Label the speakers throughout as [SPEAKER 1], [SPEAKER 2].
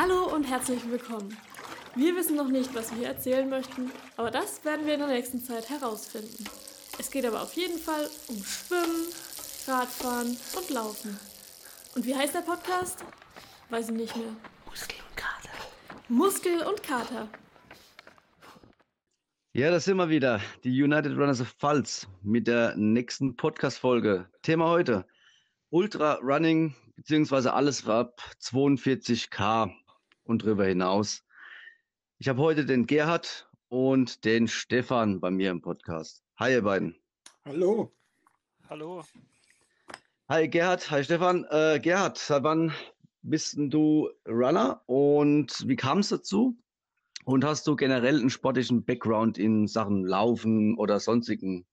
[SPEAKER 1] Hallo und herzlich willkommen. Wir wissen noch nicht, was wir erzählen möchten, aber das werden wir in der nächsten Zeit herausfinden. Es geht aber auf jeden Fall um Schwimmen, Radfahren und Laufen. Und wie heißt der Podcast? Weiß ich nicht mehr.
[SPEAKER 2] Muskel und Kater.
[SPEAKER 1] Muskel und Kater.
[SPEAKER 3] Ja, das sind wir wieder. Die United Runners of Pfalz mit der nächsten Podcast-Folge. Thema heute: Ultra Running, beziehungsweise alles ab 42k und darüber hinaus. Ich habe heute den Gerhard und den Stefan bei mir im Podcast. Hi, ihr beiden.
[SPEAKER 4] Hallo.
[SPEAKER 2] Hallo.
[SPEAKER 3] Hi, Gerhard. Hi, Stefan. Äh, Gerhard, seit wann bist denn du Runner und wie kam es dazu? Und hast du generell einen sportlichen Background in Sachen Laufen oder sonstigen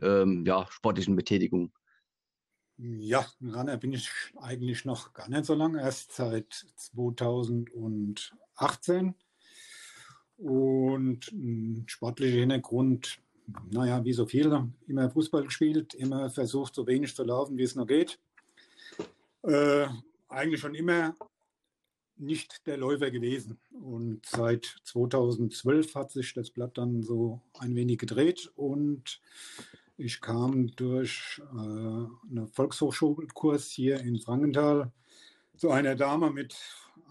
[SPEAKER 3] ähm, ja, sportlichen Betätigungen?
[SPEAKER 4] Ja, Runner bin ich eigentlich noch gar nicht so lange, erst seit 2018. Und ein sportlicher Hintergrund, naja, wie so viele, immer Fußball gespielt, immer versucht, so wenig zu laufen, wie es noch geht. Äh, eigentlich schon immer nicht der Läufer gewesen. Und seit 2012 hat sich das Blatt dann so ein wenig gedreht und ich kam durch äh, einen Volkshochschulkurs hier in Frankenthal zu einer Dame mit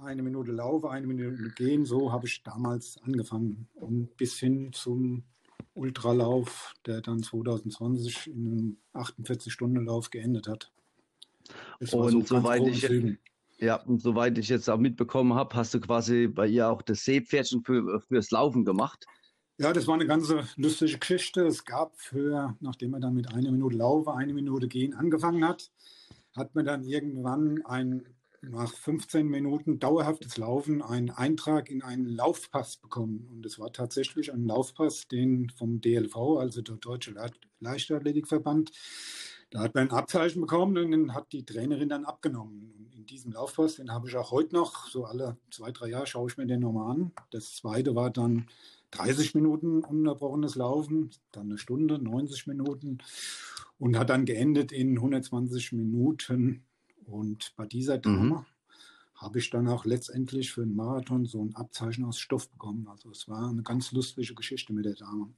[SPEAKER 4] eine Minute Laufe, eine Minute Gehen. So habe ich damals angefangen und bis hin zum Ultralauf, der dann 2020 in einem 48-Stunden-Lauf geendet hat.
[SPEAKER 3] Es und so soweit ich, ja, und soweit ich jetzt auch mitbekommen habe, hast du quasi bei ihr auch das Seepferdchen für, fürs Laufen gemacht.
[SPEAKER 4] Ja, das war eine ganze lustige Geschichte. Es gab für, nachdem er dann mit einer Minute Laufe, eine Minute Gehen angefangen hat, hat man dann irgendwann ein, nach 15 Minuten dauerhaftes Laufen einen Eintrag in einen Laufpass bekommen. Und es war tatsächlich ein Laufpass, den vom DLV, also der Deutsche Leichtathletikverband, da hat man ein Abzeichen bekommen und den hat die Trainerin dann abgenommen. Und in diesem Laufpass, den habe ich auch heute noch, so alle zwei, drei Jahre schaue ich mir den nochmal an. Das zweite war dann 30 Minuten unterbrochenes Laufen, dann eine Stunde, 90 Minuten und hat dann geendet in 120 Minuten. Und bei dieser mhm. Dame mhm. habe ich dann auch letztendlich für einen Marathon so ein Abzeichen aus Stoff bekommen. Also es war eine ganz lustige Geschichte mit der Dame.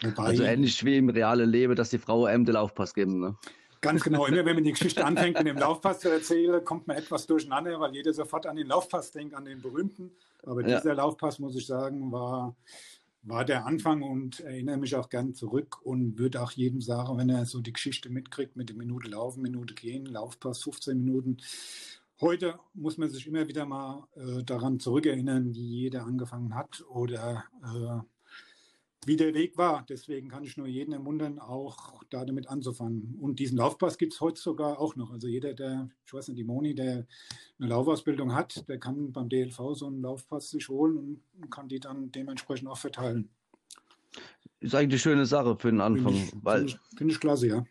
[SPEAKER 3] Wobei, also ähnlich wie im realen Leben, dass die Frau einem den Laufpass geben, ne?
[SPEAKER 4] Ganz genau. Immer wenn man die Geschichte anfängt, mit dem Laufpass zu erzählen, kommt man etwas durcheinander, weil jeder sofort an den Laufpass denkt, an den berühmten. Aber ja. dieser Laufpass, muss ich sagen, war, war der Anfang und erinnere mich auch gern zurück und würde auch jedem sagen, wenn er so die Geschichte mitkriegt mit der Minute laufen, Minute gehen, Laufpass 15 Minuten. Heute muss man sich immer wieder mal äh, daran zurückerinnern, wie jeder angefangen hat oder äh, wie der Weg war. Deswegen kann ich nur jeden ermuntern, auch da damit anzufangen. Und diesen Laufpass gibt es heute sogar auch noch. Also jeder, der, ich weiß nicht, die Moni, der eine Laufausbildung hat, der kann beim DLV so einen Laufpass sich holen und kann die dann dementsprechend auch verteilen.
[SPEAKER 3] Ist eigentlich eine schöne Sache für den Anfang. Finde
[SPEAKER 4] ich, find ich, find ich klasse, ja.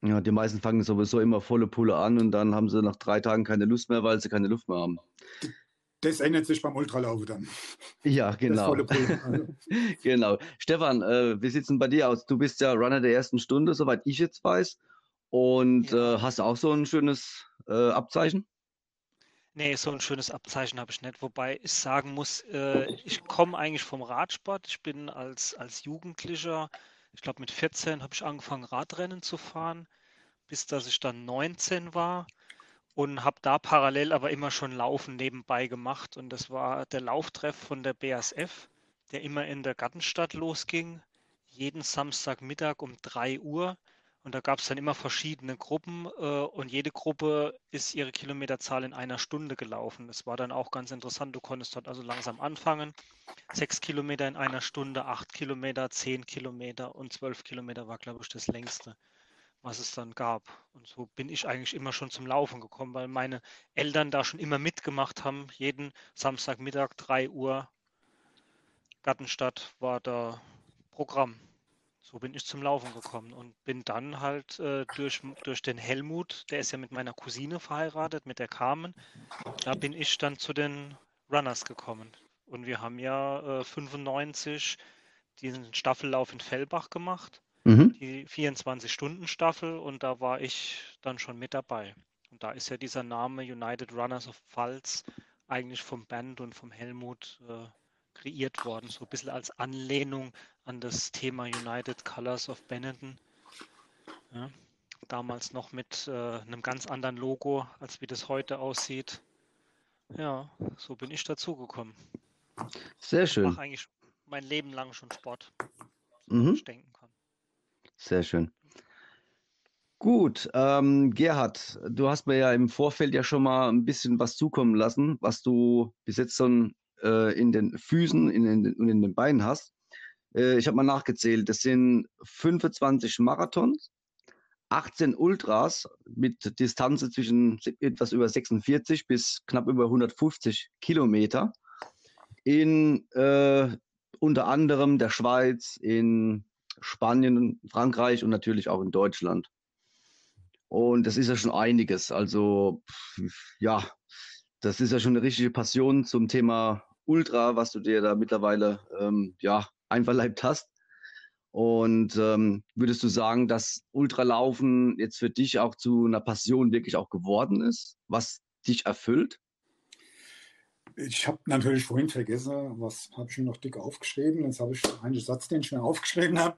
[SPEAKER 3] Ja, die meisten fangen sowieso immer volle Pulle an und dann haben sie nach drei Tagen keine Lust mehr, weil sie keine Luft mehr haben.
[SPEAKER 4] Das ändert sich beim Ultralauf dann.
[SPEAKER 3] Ja, genau. genau. Stefan, äh, wie sieht es denn bei dir aus? Du bist ja Runner der ersten Stunde, soweit ich jetzt weiß. Und ja. äh, hast du auch so ein schönes äh, Abzeichen?
[SPEAKER 2] Nee, so ein schönes Abzeichen habe ich nicht. Wobei ich sagen muss, äh, ich komme eigentlich vom Radsport. Ich bin als, als Jugendlicher, ich glaube mit 14 habe ich angefangen, Radrennen zu fahren, bis dass ich dann 19 war und habe da parallel aber immer schon Laufen nebenbei gemacht. Und das war der Lauftreff von der BASF, der immer in der Gartenstadt losging, jeden Samstagmittag um 3 Uhr. Und da gab es dann immer verschiedene Gruppen äh, und jede Gruppe ist ihre Kilometerzahl in einer Stunde gelaufen. Das war dann auch ganz interessant. Du konntest dort also langsam anfangen. Sechs Kilometer in einer Stunde, acht Kilometer, zehn Kilometer und zwölf Kilometer war, glaube ich, das längste was es dann gab. Und so bin ich eigentlich immer schon zum Laufen gekommen, weil meine Eltern da schon immer mitgemacht haben. Jeden Samstagmittag 3 Uhr Gartenstadt war da Programm. So bin ich zum Laufen gekommen und bin dann halt äh, durch, durch den Helmut, der ist ja mit meiner Cousine verheiratet, mit der Carmen, da bin ich dann zu den Runners gekommen. Und wir haben ja äh, 95 diesen Staffellauf in Fellbach gemacht mhm. die 24-Stunden-Staffel und da war ich dann schon mit dabei. Und da ist ja dieser Name United Runners of Pfalz eigentlich vom Band und vom Helmut äh, kreiert worden, so ein bisschen als Anlehnung an das Thema United Colors of Benetton. Ja, damals noch mit äh, einem ganz anderen Logo, als wie das heute aussieht. Ja, so bin ich dazugekommen.
[SPEAKER 3] Sehr schön. Ich
[SPEAKER 2] mache eigentlich mein Leben lang schon Sport,
[SPEAKER 3] mhm. ich denken. Sehr schön. Gut, ähm, Gerhard, du hast mir ja im Vorfeld ja schon mal ein bisschen was zukommen lassen, was du bis jetzt schon äh, in den Füßen und in den Beinen hast. Äh, ich habe mal nachgezählt, das sind 25 Marathons, 18 Ultras mit Distanzen zwischen etwas über 46 bis knapp über 150 Kilometer in äh, unter anderem der Schweiz, in Spanien, Frankreich und natürlich auch in Deutschland. Und das ist ja schon einiges. Also ja, das ist ja schon eine richtige Passion zum Thema Ultra, was du dir da mittlerweile ähm, ja, einverleibt hast. Und ähm, würdest du sagen, dass Ultralaufen jetzt für dich auch zu einer Passion wirklich auch geworden ist, was dich erfüllt?
[SPEAKER 4] Ich habe natürlich vorhin vergessen, was habe ich noch dick aufgeschrieben. Jetzt habe ich einen Satz, den ich mir aufgeschrieben habe.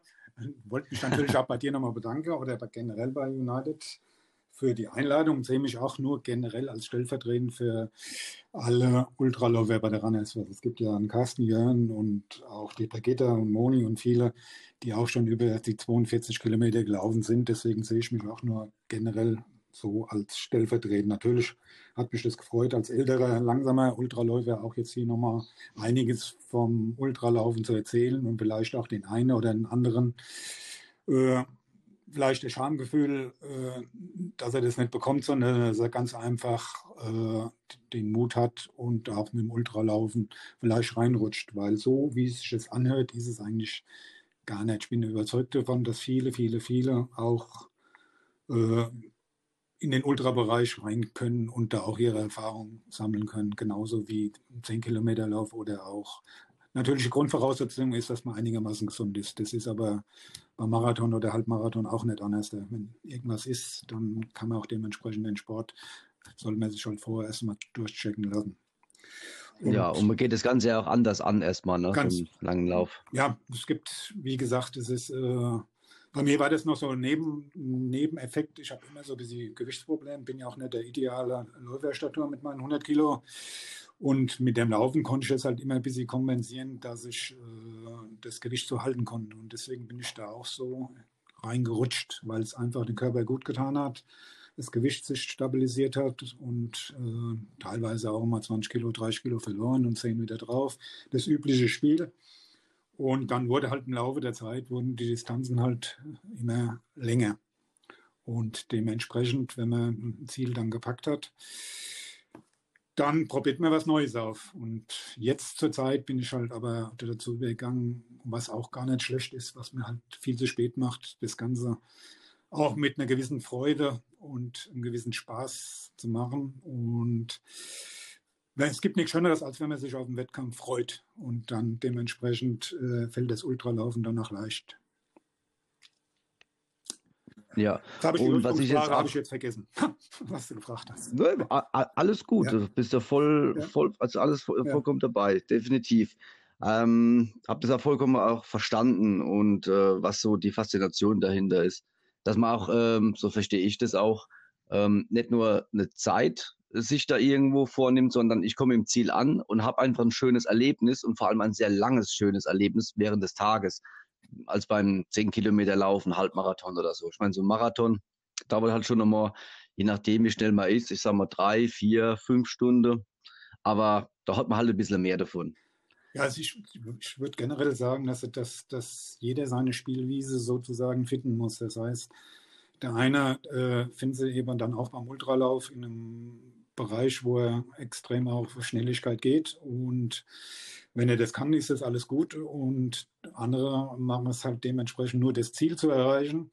[SPEAKER 4] Wollte mich natürlich auch bei dir nochmal bedanken oder generell bei United für die Einladung. Sehe mich auch nur generell als stellvertretend für alle Ultraläufer bei der Runners. Es gibt ja einen Carsten Jörn und auch die Brigitte und Moni und viele, die auch schon über die 42 Kilometer gelaufen sind. Deswegen sehe ich mich auch nur generell so als stellvertretend. Natürlich hat mich das gefreut, als älterer, langsamer Ultraläufer auch jetzt hier nochmal einiges vom Ultralaufen zu erzählen und vielleicht auch den einen oder den anderen äh, vielleicht das Schamgefühl, äh, dass er das nicht bekommt, sondern dass er ganz einfach äh, den Mut hat und auch mit dem Ultralaufen vielleicht reinrutscht, weil so, wie es sich jetzt anhört, ist es eigentlich gar nicht. Ich bin überzeugt davon, dass viele, viele, viele auch äh, in den Ultrabereich rein können und da auch ihre Erfahrung sammeln können, genauso wie 10 Kilometer Lauf oder auch natürliche Grundvoraussetzung ist, dass man einigermaßen gesund ist. Das ist aber beim Marathon oder Halbmarathon auch nicht anders. Wenn irgendwas ist, dann kann man auch dementsprechend den Sport, soll man sich halt vorher erstmal durchchecken lassen.
[SPEAKER 3] Und ja, und man geht das Ganze ja auch anders an erstmal, ne, ganz, langen Lauf.
[SPEAKER 4] Ja, es gibt, wie gesagt, es ist äh, bei mir war das noch so ein Neben, Nebeneffekt. Ich habe immer so ein bisschen Gewichtsproblem, bin ja auch nicht der ideale Läuferstatur mit meinen 100 Kilo. Und mit dem Laufen konnte ich jetzt halt immer ein bisschen kompensieren, dass ich äh, das Gewicht so halten konnte. Und deswegen bin ich da auch so reingerutscht, weil es einfach den Körper gut getan hat, das Gewicht sich stabilisiert hat und äh, teilweise auch mal 20 Kilo, 30 Kilo verloren und 10 wieder drauf. Das übliche Spiel. Und dann wurde halt im Laufe der Zeit wurden die Distanzen halt immer länger. Und dementsprechend, wenn man ein Ziel dann gepackt hat, dann probiert man was Neues auf. Und jetzt zur Zeit bin ich halt aber dazu übergegangen, was auch gar nicht schlecht ist, was mir halt viel zu spät macht, das Ganze auch mit einer gewissen Freude und einem gewissen Spaß zu machen. Und es gibt nichts Schöneres, als wenn man sich auf den Wettkampf freut und dann dementsprechend äh, fällt das Ultralaufen danach leicht.
[SPEAKER 3] Ja,
[SPEAKER 4] das ich, und was ich jetzt, habe ich jetzt vergessen, was du gefragt hast.
[SPEAKER 3] Ne, alles gut, ja. du bist ja voll, ja. voll also alles voll, ja. vollkommen dabei, definitiv. Ähm, habe das ja vollkommen auch verstanden und äh, was so die Faszination dahinter ist, dass man auch, ähm, so verstehe ich das auch, ähm, nicht nur eine Zeit sich da irgendwo vornimmt, sondern ich komme im Ziel an und habe einfach ein schönes Erlebnis und vor allem ein sehr langes, schönes Erlebnis während des Tages, als beim 10 Kilometer Laufen, Halbmarathon oder so. Ich meine, so ein Marathon dauert halt schon nochmal, je nachdem, wie schnell man ist, ich sage mal drei, vier, fünf Stunden, aber da hat man halt ein bisschen mehr davon.
[SPEAKER 4] Ja, also ich, ich würde generell sagen, dass, dass, dass jeder seine Spielwiese sozusagen finden muss. Das heißt, der eine äh, findet sie eben dann auch beim Ultralauf in einem Bereich, wo er extrem auf Schnelligkeit geht. Und wenn er das kann, ist das alles gut. Und andere machen es halt dementsprechend nur das Ziel zu erreichen.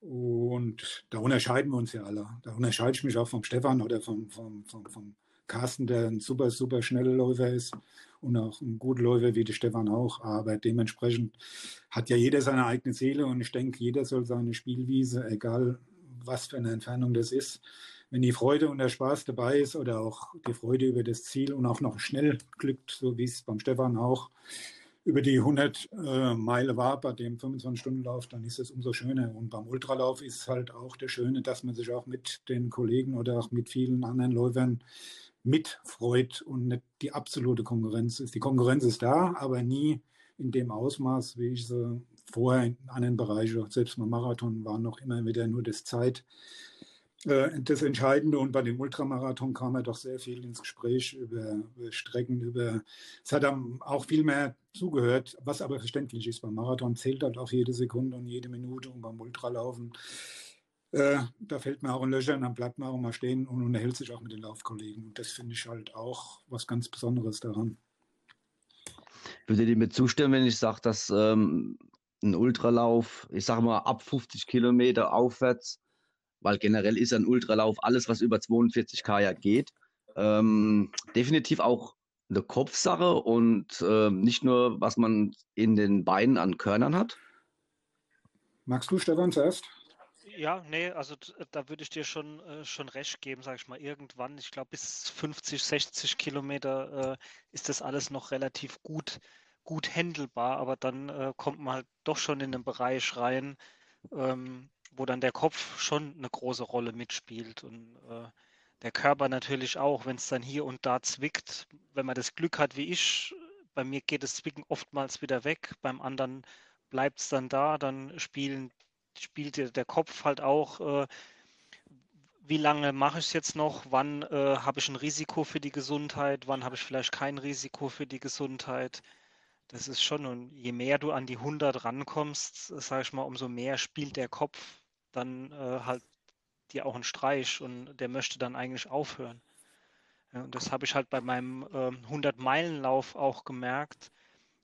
[SPEAKER 4] Und da unterscheiden wir uns ja alle. Da unterscheide ich mich auch vom Stefan oder vom, vom, vom, vom Carsten, der ein super, super schneller Läufer ist und auch ein guter Läufer wie der Stefan auch. Aber dementsprechend hat ja jeder seine eigene Seele und ich denke, jeder soll seine Spielwiese, egal was für eine Entfernung das ist, wenn die Freude und der Spaß dabei ist oder auch die Freude über das Ziel und auch noch schnell glückt, so wie es beim Stefan auch über die 100 äh, Meile war bei dem 25-Stunden-Lauf, dann ist es umso schöner. Und beim Ultralauf ist halt auch der Schöne, dass man sich auch mit den Kollegen oder auch mit vielen anderen Läufern mitfreut und nicht die absolute Konkurrenz ist. Die Konkurrenz ist da, aber nie in dem Ausmaß, wie ich sie vorher in anderen Bereichen, selbst beim Marathon, war noch immer wieder nur das Zeit, das Entscheidende und bei dem Ultramarathon kam er doch sehr viel ins Gespräch über, über Strecken, über es hat dann auch viel mehr zugehört, was aber verständlich ist. Beim Marathon zählt halt auch jede Sekunde und jede Minute und beim Ultralaufen äh, da fällt man auch in Löcher und dann bleibt man auch mal stehen und unterhält sich auch mit den Laufkollegen. Und das finde ich halt auch was ganz Besonderes daran.
[SPEAKER 3] Würde dir mir zustimmen, wenn ich sage, dass ähm, ein Ultralauf, ich sage mal ab 50 Kilometer aufwärts, weil generell ist ein Ultralauf alles, was über 42 K geht, ähm, definitiv auch eine Kopfsache und äh, nicht nur, was man in den Beinen an Körnern hat.
[SPEAKER 4] Magst du, Stefan, zuerst?
[SPEAKER 2] Ja, nee, also da würde ich dir schon, äh, schon recht geben, sage ich mal. Irgendwann, ich glaube, bis 50, 60 Kilometer äh, ist das alles noch relativ gut, gut handelbar, aber dann äh, kommt man halt doch schon in den Bereich rein, ähm, wo dann der Kopf schon eine große Rolle mitspielt und äh, der Körper natürlich auch, wenn es dann hier und da zwickt. Wenn man das Glück hat wie ich, bei mir geht das Zwicken oftmals wieder weg, beim anderen bleibt es dann da, dann spielen, spielt der Kopf halt auch, äh, wie lange mache ich es jetzt noch, wann äh, habe ich ein Risiko für die Gesundheit, wann habe ich vielleicht kein Risiko für die Gesundheit. Das ist schon, und je mehr du an die 100 rankommst, sage ich mal, umso mehr spielt der Kopf dann äh, halt dir auch einen Streich und der möchte dann eigentlich aufhören. Ja, und das habe ich halt bei meinem äh, 100-Meilen-Lauf auch gemerkt.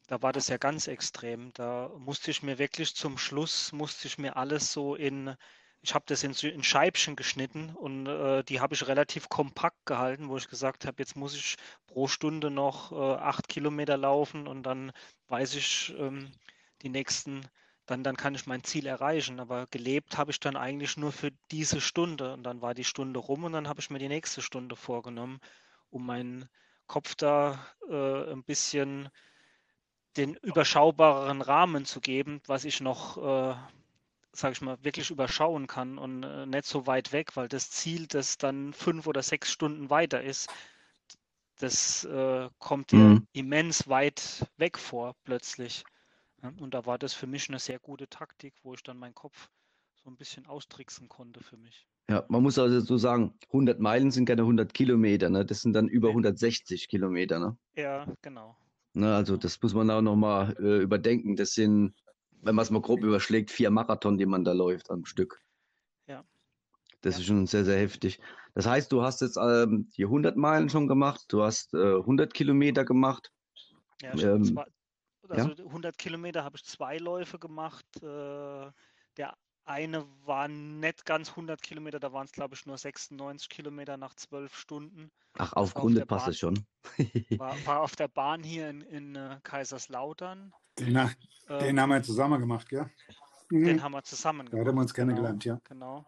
[SPEAKER 2] Da war das ja ganz extrem. Da musste ich mir wirklich zum Schluss, musste ich mir alles so in, ich habe das in, in, Scheibchen geschnitten und äh, die habe ich relativ kompakt gehalten, wo ich gesagt habe, jetzt muss ich pro Stunde noch äh, acht Kilometer laufen und dann weiß ich ähm, die nächsten dann, dann kann ich mein Ziel erreichen. Aber gelebt habe ich dann eigentlich nur für diese Stunde. Und dann war die Stunde rum und dann habe ich mir die nächste Stunde vorgenommen, um meinen Kopf da äh, ein bisschen den überschaubareren Rahmen zu geben, was ich noch, äh, sage ich mal, wirklich überschauen kann und äh, nicht so weit weg, weil das Ziel, das dann fünf oder sechs Stunden weiter ist, das äh, kommt dir mhm. immens weit weg vor plötzlich. Und da war das für mich eine sehr gute Taktik, wo ich dann meinen Kopf so ein bisschen austricksen konnte für mich.
[SPEAKER 3] Ja, man muss also so sagen, 100 Meilen sind keine 100 Kilometer, ne? Das sind dann über 160 Kilometer, ne?
[SPEAKER 2] Ja, genau.
[SPEAKER 3] Ne, also das muss man auch nochmal äh, überdenken. Das sind, wenn man es mal grob überschlägt, vier Marathon, die man da läuft am Stück.
[SPEAKER 2] Ja.
[SPEAKER 3] Das
[SPEAKER 2] ja.
[SPEAKER 3] ist schon sehr, sehr heftig. Das heißt, du hast jetzt ähm, die 100 Meilen schon gemacht, du hast äh, 100 Kilometer gemacht.
[SPEAKER 2] Ja, ähm, zwei, also ja? 100 Kilometer habe ich zwei Läufe gemacht. Äh, der eine war nicht ganz 100 Kilometer, da waren es glaube ich nur 96 Kilometer nach zwölf Stunden.
[SPEAKER 3] Ach, auf Grunde passt es schon.
[SPEAKER 2] war, war, auf der Bahn hier in, in uh, Kaiserslautern.
[SPEAKER 4] Den, ähm, den, haben wir zusammen gemacht, gell?
[SPEAKER 2] Mhm. Den haben wir zusammen
[SPEAKER 4] gemacht. Da haben wir uns kennengelernt,
[SPEAKER 2] genau,
[SPEAKER 4] ja.
[SPEAKER 2] Genau.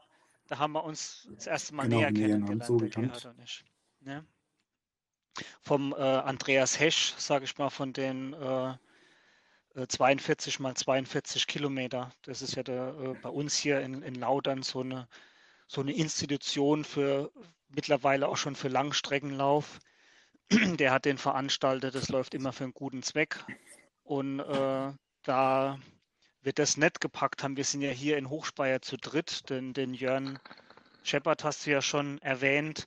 [SPEAKER 2] Da haben wir uns das erste Mal genau, näher kennengelernt, so der Gerhard und ich. Ne? Vom äh, Andreas Hesch, sage ich mal, von den äh, 42 äh, mal 42 Kilometer. Das ist ja der, äh, bei uns hier in, in Lautern so eine, so eine Institution für mittlerweile auch schon für Langstreckenlauf. Der hat den veranstaltet, das läuft immer für einen guten Zweck. Und äh, da wird das nett gepackt haben. Wir sind ja hier in Hochspeyer zu dritt, den, den Jörn Scheppert hast du ja schon erwähnt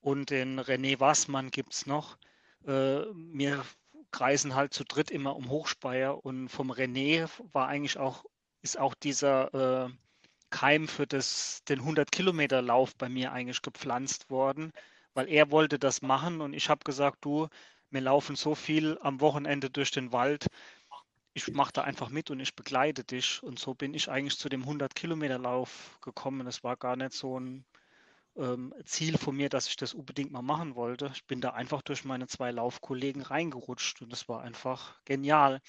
[SPEAKER 2] und den René Wassmann gibt es noch. Äh, mir kreisen halt zu dritt immer um Hochspeier und vom René war eigentlich auch, ist auch dieser äh, Keim für das, den 100 Kilometer Lauf bei mir eigentlich gepflanzt worden, weil er wollte das machen und ich habe gesagt, du, wir laufen so viel am Wochenende durch den Wald, ich mache da einfach mit und ich begleite dich und so bin ich eigentlich zu dem 100 Kilometer Lauf gekommen. Das war gar nicht so ein ähm, Ziel von mir, dass ich das unbedingt mal machen wollte. Ich bin da einfach durch meine zwei Laufkollegen reingerutscht und das war einfach genial.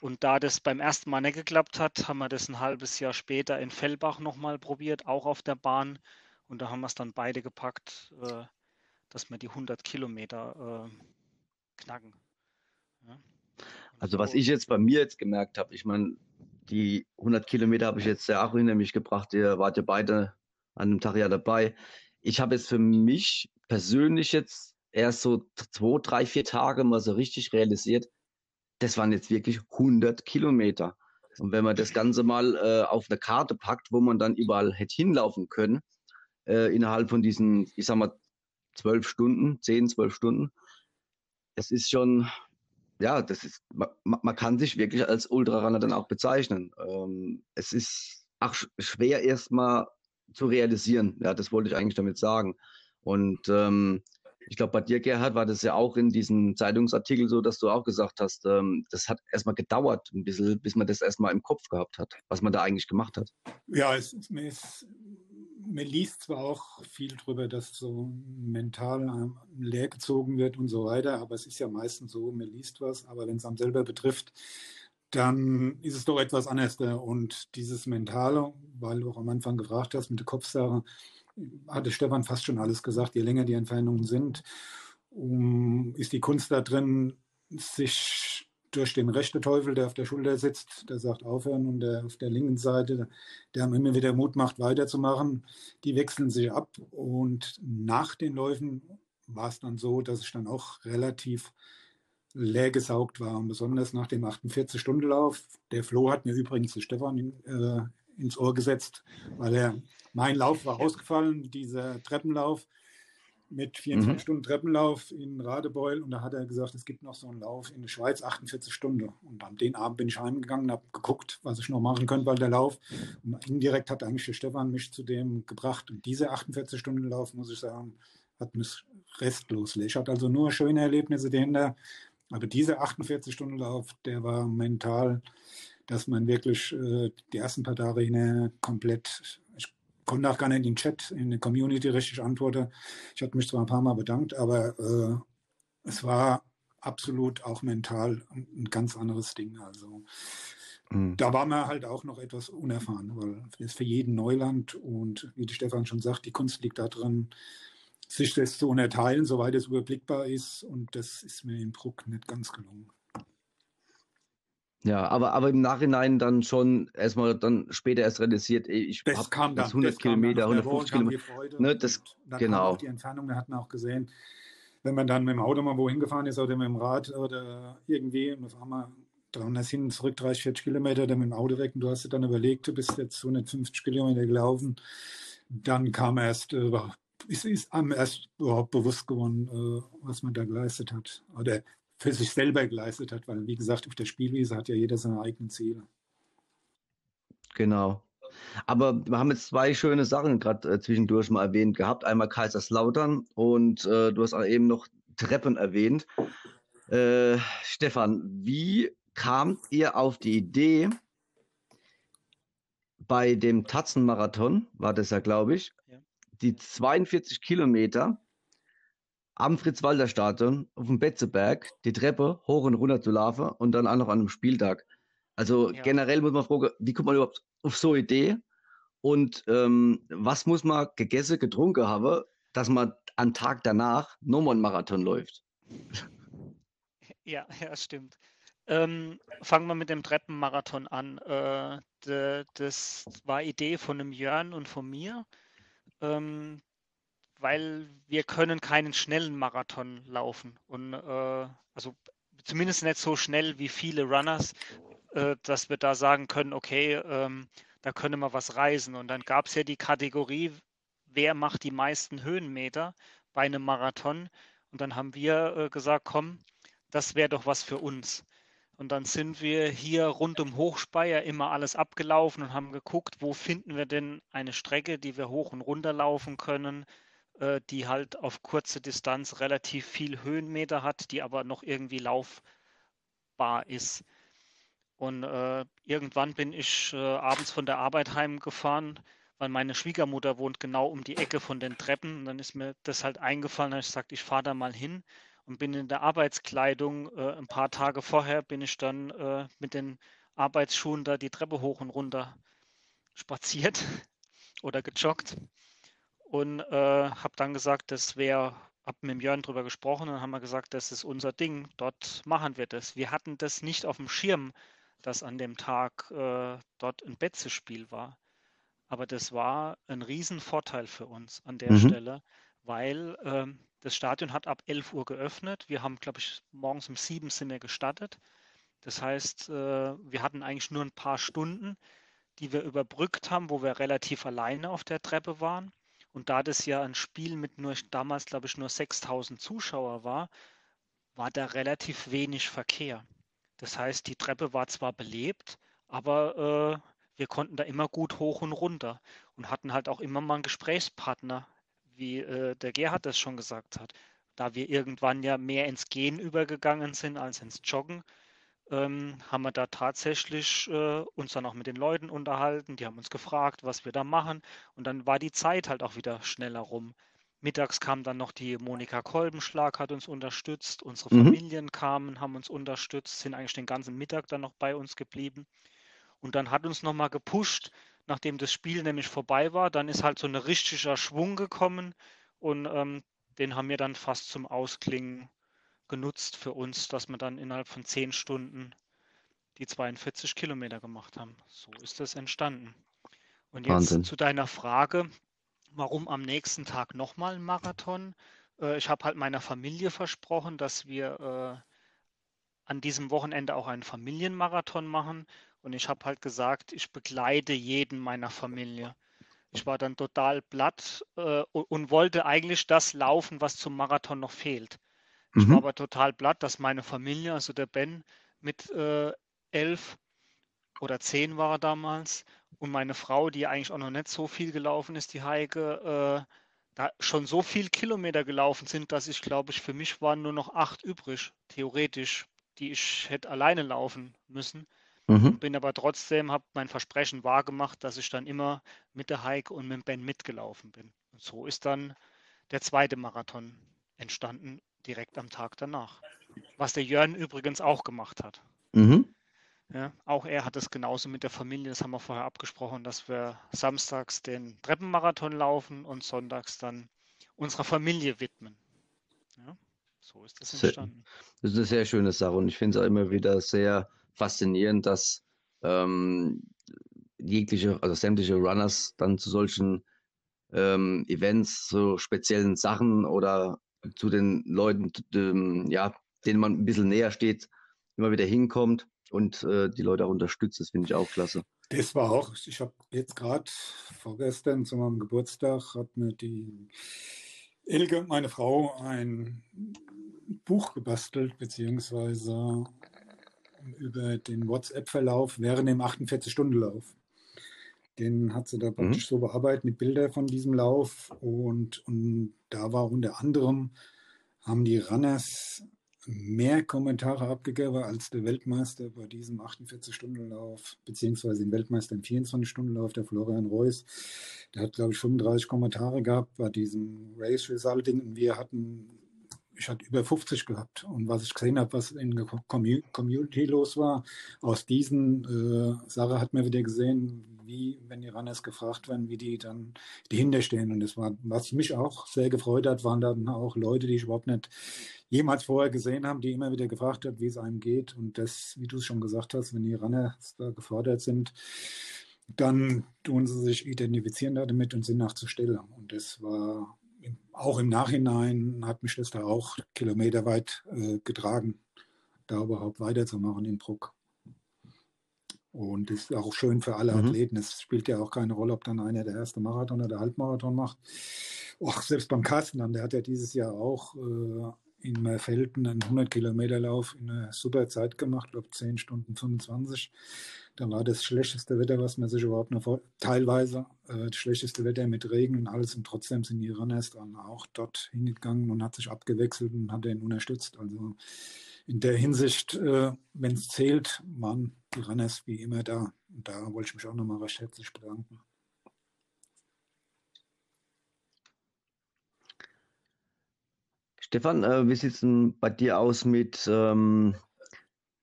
[SPEAKER 2] Und da das beim ersten Mal nicht geklappt hat, haben wir das ein halbes Jahr später in Fellbach nochmal probiert, auch auf der Bahn. Und da haben wir es dann beide gepackt, äh, dass wir die 100 Kilometer äh, knacken.
[SPEAKER 3] Ja. Also was ich jetzt bei mir jetzt gemerkt habe, ich meine, die 100 Kilometer habe ich jetzt auch hinter mich gebracht. Ihr wart ja beide an dem Tag ja dabei. Ich habe jetzt für mich persönlich jetzt erst so zwei, drei, vier Tage mal so richtig realisiert, das waren jetzt wirklich 100 Kilometer. Und wenn man das Ganze mal äh, auf eine Karte packt, wo man dann überall hätte hinlaufen können, äh, innerhalb von diesen, ich sag mal, zwölf Stunden, zehn, zwölf Stunden, es ist schon, ja, das ist, man, man kann sich wirklich als Ultrarunner dann auch bezeichnen. Ähm, es ist auch schwer erstmal zu realisieren. Ja, das wollte ich eigentlich damit sagen. Und ähm, ich glaube, bei dir, Gerhard, war das ja auch in diesem Zeitungsartikel so, dass du auch gesagt hast, ähm, das hat erstmal gedauert, ein bisschen, bis man das erstmal im Kopf gehabt hat, was man da eigentlich gemacht hat.
[SPEAKER 4] Ja, es, es, man liest zwar auch viel darüber, dass so mental ähm, leer gezogen wird und so weiter, aber es ist ja meistens so, man liest was, aber wenn es einem selber betrifft, dann ist es doch etwas anders. Und dieses Mentale, weil du auch am Anfang gefragt hast mit der Kopfsache, hatte Stefan fast schon alles gesagt. Je länger die Entfernungen sind, um, ist die Kunst da drin, sich durch den rechten Teufel, der auf der Schulter sitzt, der sagt aufhören und der auf der linken Seite, der einem immer wieder Mut macht, weiterzumachen, die wechseln sich ab und nach den Läufen war es dann so, dass ich dann auch relativ leer gesaugt war und besonders nach dem 48-Stunden-Lauf. Der Flo hat mir übrigens Stefan äh, ins Ohr gesetzt, weil er, mein Lauf war ausgefallen, dieser Treppenlauf mit 24 mhm. Stunden Treppenlauf in Radebeul und da hat er gesagt, es gibt noch so einen Lauf in der Schweiz, 48 Stunden. Und an den Abend bin ich heimgegangen und habe geguckt, was ich noch machen könnte, weil der Lauf, und indirekt hat eigentlich der Stefan mich zu dem gebracht. Und dieser 48 Stunden Lauf, muss ich sagen, hat mich restlos. Ich hatte also nur schöne Erlebnisse dahinter, aber dieser 48 Stunden Lauf, der war mental, dass man wirklich äh, die ersten paar Tage hin komplett konnte auch gar nicht in den Chat, in der Community richtig antworten. Ich hatte mich zwar ein paar Mal bedankt, aber äh, es war absolut auch mental ein, ganz anderes Ding. Also mhm. da war man halt auch noch etwas unerfahren, weil es für jeden Neuland und wie die Stefan schon sagt, die Kunst liegt da drin, sich das zu unterteilen, soweit es überblickbar ist und das ist mir im Bruck nicht ganz gelungen.
[SPEAKER 3] Ja, aber, aber im Nachhinein dann schon erstmal dann später erst realisiert, ich
[SPEAKER 4] dann,
[SPEAKER 3] 100
[SPEAKER 4] das
[SPEAKER 3] Kilometer, 150 Kilometer. Ne, das, genau.
[SPEAKER 4] die Entfernung, da hat man auch gesehen, wenn man dann mit dem Auto mal wohin gefahren ist oder mit dem Rad oder irgendwie und auf einmal 300 hin, zurück 30, 40 Kilometer, dann mit dem Auto weg und du hast dir dann überlegt, du bist jetzt 150 Kilometer gelaufen, dann kam erst, äh, ist, ist einem erst überhaupt bewusst geworden, äh, was man da geleistet hat. Oder für sich selber geleistet hat, weil wie gesagt, auf der Spielwiese hat ja jeder seine eigenen Ziele.
[SPEAKER 3] Genau. Aber wir haben jetzt zwei schöne Sachen gerade äh, zwischendurch mal erwähnt gehabt. Einmal Kaiserslautern und äh, du hast eben noch Treppen erwähnt. Äh, Stefan, wie kamt ihr auf die Idee, bei dem Tatzenmarathon, war das ja, glaube ich. Die 42 Kilometer am Fritz-Walter-Stadion auf dem Betzeberg die Treppe hoch und runter zu laufen und dann auch noch an einem Spieltag. Also ja. generell muss man fragen, wie kommt man überhaupt auf so eine Idee und ähm, was muss man gegessen, getrunken haben, dass man am Tag danach nochmal einen Marathon läuft?
[SPEAKER 2] Ja, ja, stimmt. Ähm, fangen wir mit dem Treppenmarathon an. Äh, de, das war Idee von einem Jörn und von mir. Ähm, weil wir können keinen schnellen Marathon laufen. Und äh, also zumindest nicht so schnell wie viele Runners, äh, dass wir da sagen können, okay, ähm, da können wir was reisen. Und dann gab es ja die Kategorie, wer macht die meisten Höhenmeter bei einem Marathon. Und dann haben wir äh, gesagt, komm, das wäre doch was für uns. Und dann sind wir hier rund um Hochspeier immer alles abgelaufen und haben geguckt, wo finden wir denn eine Strecke, die wir hoch und runter laufen können, äh, die halt auf kurze Distanz relativ viel Höhenmeter hat, die aber noch irgendwie laufbar ist. Und äh, irgendwann bin ich äh, abends von der Arbeit heimgefahren, weil meine Schwiegermutter wohnt genau um die Ecke von den Treppen. Und dann ist mir das halt eingefallen, dass ich sagte, ich fahre da mal hin und bin in der Arbeitskleidung. Äh, ein paar Tage vorher bin ich dann äh, mit den Arbeitsschuhen da die Treppe hoch und runter spaziert oder gejoggt. und äh, habe dann gesagt, das wäre, habe mit dem Jörn drüber gesprochen und haben wir gesagt, das ist unser Ding, dort machen wir das. Wir hatten das nicht auf dem Schirm, dass an dem Tag äh, dort ein Betzespiel war. Aber das war ein Riesenvorteil für uns an der mhm. Stelle, weil ähm, das Stadion hat ab 11 Uhr geöffnet. Wir haben, glaube ich, morgens um 7 sind wir gestartet. Das heißt, äh, wir hatten eigentlich nur ein paar Stunden, die wir überbrückt haben, wo wir relativ alleine auf der Treppe waren. Und da das ja ein Spiel mit nur damals, glaube ich, nur 6000 Zuschauer war, war da relativ wenig Verkehr. Das heißt, die Treppe war zwar belebt, aber äh, wir konnten da immer gut hoch und runter und hatten halt auch immer mal einen Gesprächspartner, wie äh, der Gerhard das schon gesagt hat. Da wir irgendwann ja mehr ins Gehen übergegangen sind als ins Joggen, ähm, haben wir da tatsächlich äh, uns dann auch mit den Leuten unterhalten. Die haben uns gefragt, was wir da machen. Und dann war die Zeit halt auch wieder schneller rum. Mittags kam dann noch die Monika Kolbenschlag, hat uns unterstützt. Unsere mhm. Familien kamen, haben uns unterstützt, sind eigentlich den ganzen Mittag dann noch bei uns geblieben. Und dann hat uns nochmal gepusht, nachdem das Spiel nämlich vorbei war. Dann ist halt so ein richtiger Schwung gekommen und ähm, den haben wir dann fast zum Ausklingen genutzt für uns, dass wir dann innerhalb von zehn Stunden die 42 Kilometer gemacht haben. So ist das entstanden. Und jetzt Wahnsinn. zu deiner Frage, warum am nächsten Tag nochmal ein Marathon? Äh, ich habe halt meiner Familie versprochen, dass wir äh, an diesem Wochenende auch einen Familienmarathon machen. Und ich habe halt gesagt, ich begleite jeden meiner Familie. Ich war dann total platt äh, und wollte eigentlich das laufen, was zum Marathon noch fehlt. Ich mhm. war aber total platt, dass meine Familie, also der Ben mit äh, elf oder zehn war er damals und meine Frau, die eigentlich auch noch nicht so viel gelaufen ist, die Heike, äh, da schon so viel Kilometer gelaufen sind, dass ich glaube ich, für mich waren nur noch acht übrig, theoretisch, die ich hätte alleine laufen müssen. Mhm. Bin aber trotzdem, habe mein Versprechen wahrgemacht, dass ich dann immer mit der Heike und mit Ben mitgelaufen bin. Und so ist dann der zweite Marathon entstanden direkt am Tag danach. Was der Jörn übrigens auch gemacht hat. Mhm. Ja, auch er hat es genauso mit der Familie, das haben wir vorher abgesprochen, dass wir samstags den Treppenmarathon laufen und sonntags dann unserer Familie widmen. Ja, so ist das entstanden.
[SPEAKER 3] Das ist eine sehr schöne Sache und ich finde es auch immer wieder sehr faszinierend, dass ähm, jegliche, also sämtliche Runners dann zu solchen ähm, Events, so speziellen Sachen oder zu den Leuten, ähm, ja, denen man ein bisschen näher steht, immer wieder hinkommt und äh, die Leute auch unterstützt. Das finde ich auch klasse.
[SPEAKER 4] Das war auch, ich habe jetzt gerade vorgestern zu meinem Geburtstag, hat mir die Elke, meine Frau, ein Buch gebastelt, beziehungsweise über den WhatsApp-Verlauf während dem 48-Stunden-Lauf. Den hat sie da mhm. praktisch mhm. so bearbeitet mit Bildern von diesem Lauf. Und, und da war unter anderem, haben die Runners mehr Kommentare abgegeben als der Weltmeister bei diesem 48-Stunden-Lauf, beziehungsweise den Weltmeister im 24-Stunden-Lauf, der Florian Reuss. Der hat, glaube ich, 35 Kommentare gehabt bei diesem Race Resulting. Und wir hatten ich hatte über 50 gehabt. Und was ich gesehen habe, was in der Community los war, aus diesen äh, Sache hat man wieder gesehen, wie, wenn die Runners gefragt werden, wie die dann dahinter stehen. Und das war, was mich auch sehr gefreut hat, waren dann auch Leute, die ich überhaupt nicht jemals vorher gesehen haben, die immer wieder gefragt haben, wie es einem geht. Und das, wie du es schon gesagt hast, wenn die Runners da gefordert sind, dann tun sie sich identifizieren damit und sind nach zur Stelle. Und das war auch im Nachhinein hat mich das da auch kilometerweit äh, getragen, da überhaupt weiterzumachen in Bruck. Und das ist auch schön für alle mhm. Athleten. Es spielt ja auch keine Rolle, ob dann einer der erste Marathon oder Halbmarathon macht. Och, selbst beim Carsten, der hat ja dieses Jahr auch äh, in Merfelden einen 100 Kilometer Lauf in einer super Zeit gemacht, glaube 10 Stunden 25. Da war das schlechteste Wetter, was man sich überhaupt noch vor, teilweise äh, das schlechteste Wetter mit Regen und alles und trotzdem sind die Runners dann auch dort hingegangen und hat sich abgewechselt und hat ihn unterstützt. Also in der Hinsicht, äh, wenn es zählt, waren die Runners wie immer da. Und da wollte ich mich auch nochmal recht herzlich bedanken.
[SPEAKER 3] Stefan, äh, wie sieht es denn bei dir aus mit ähm,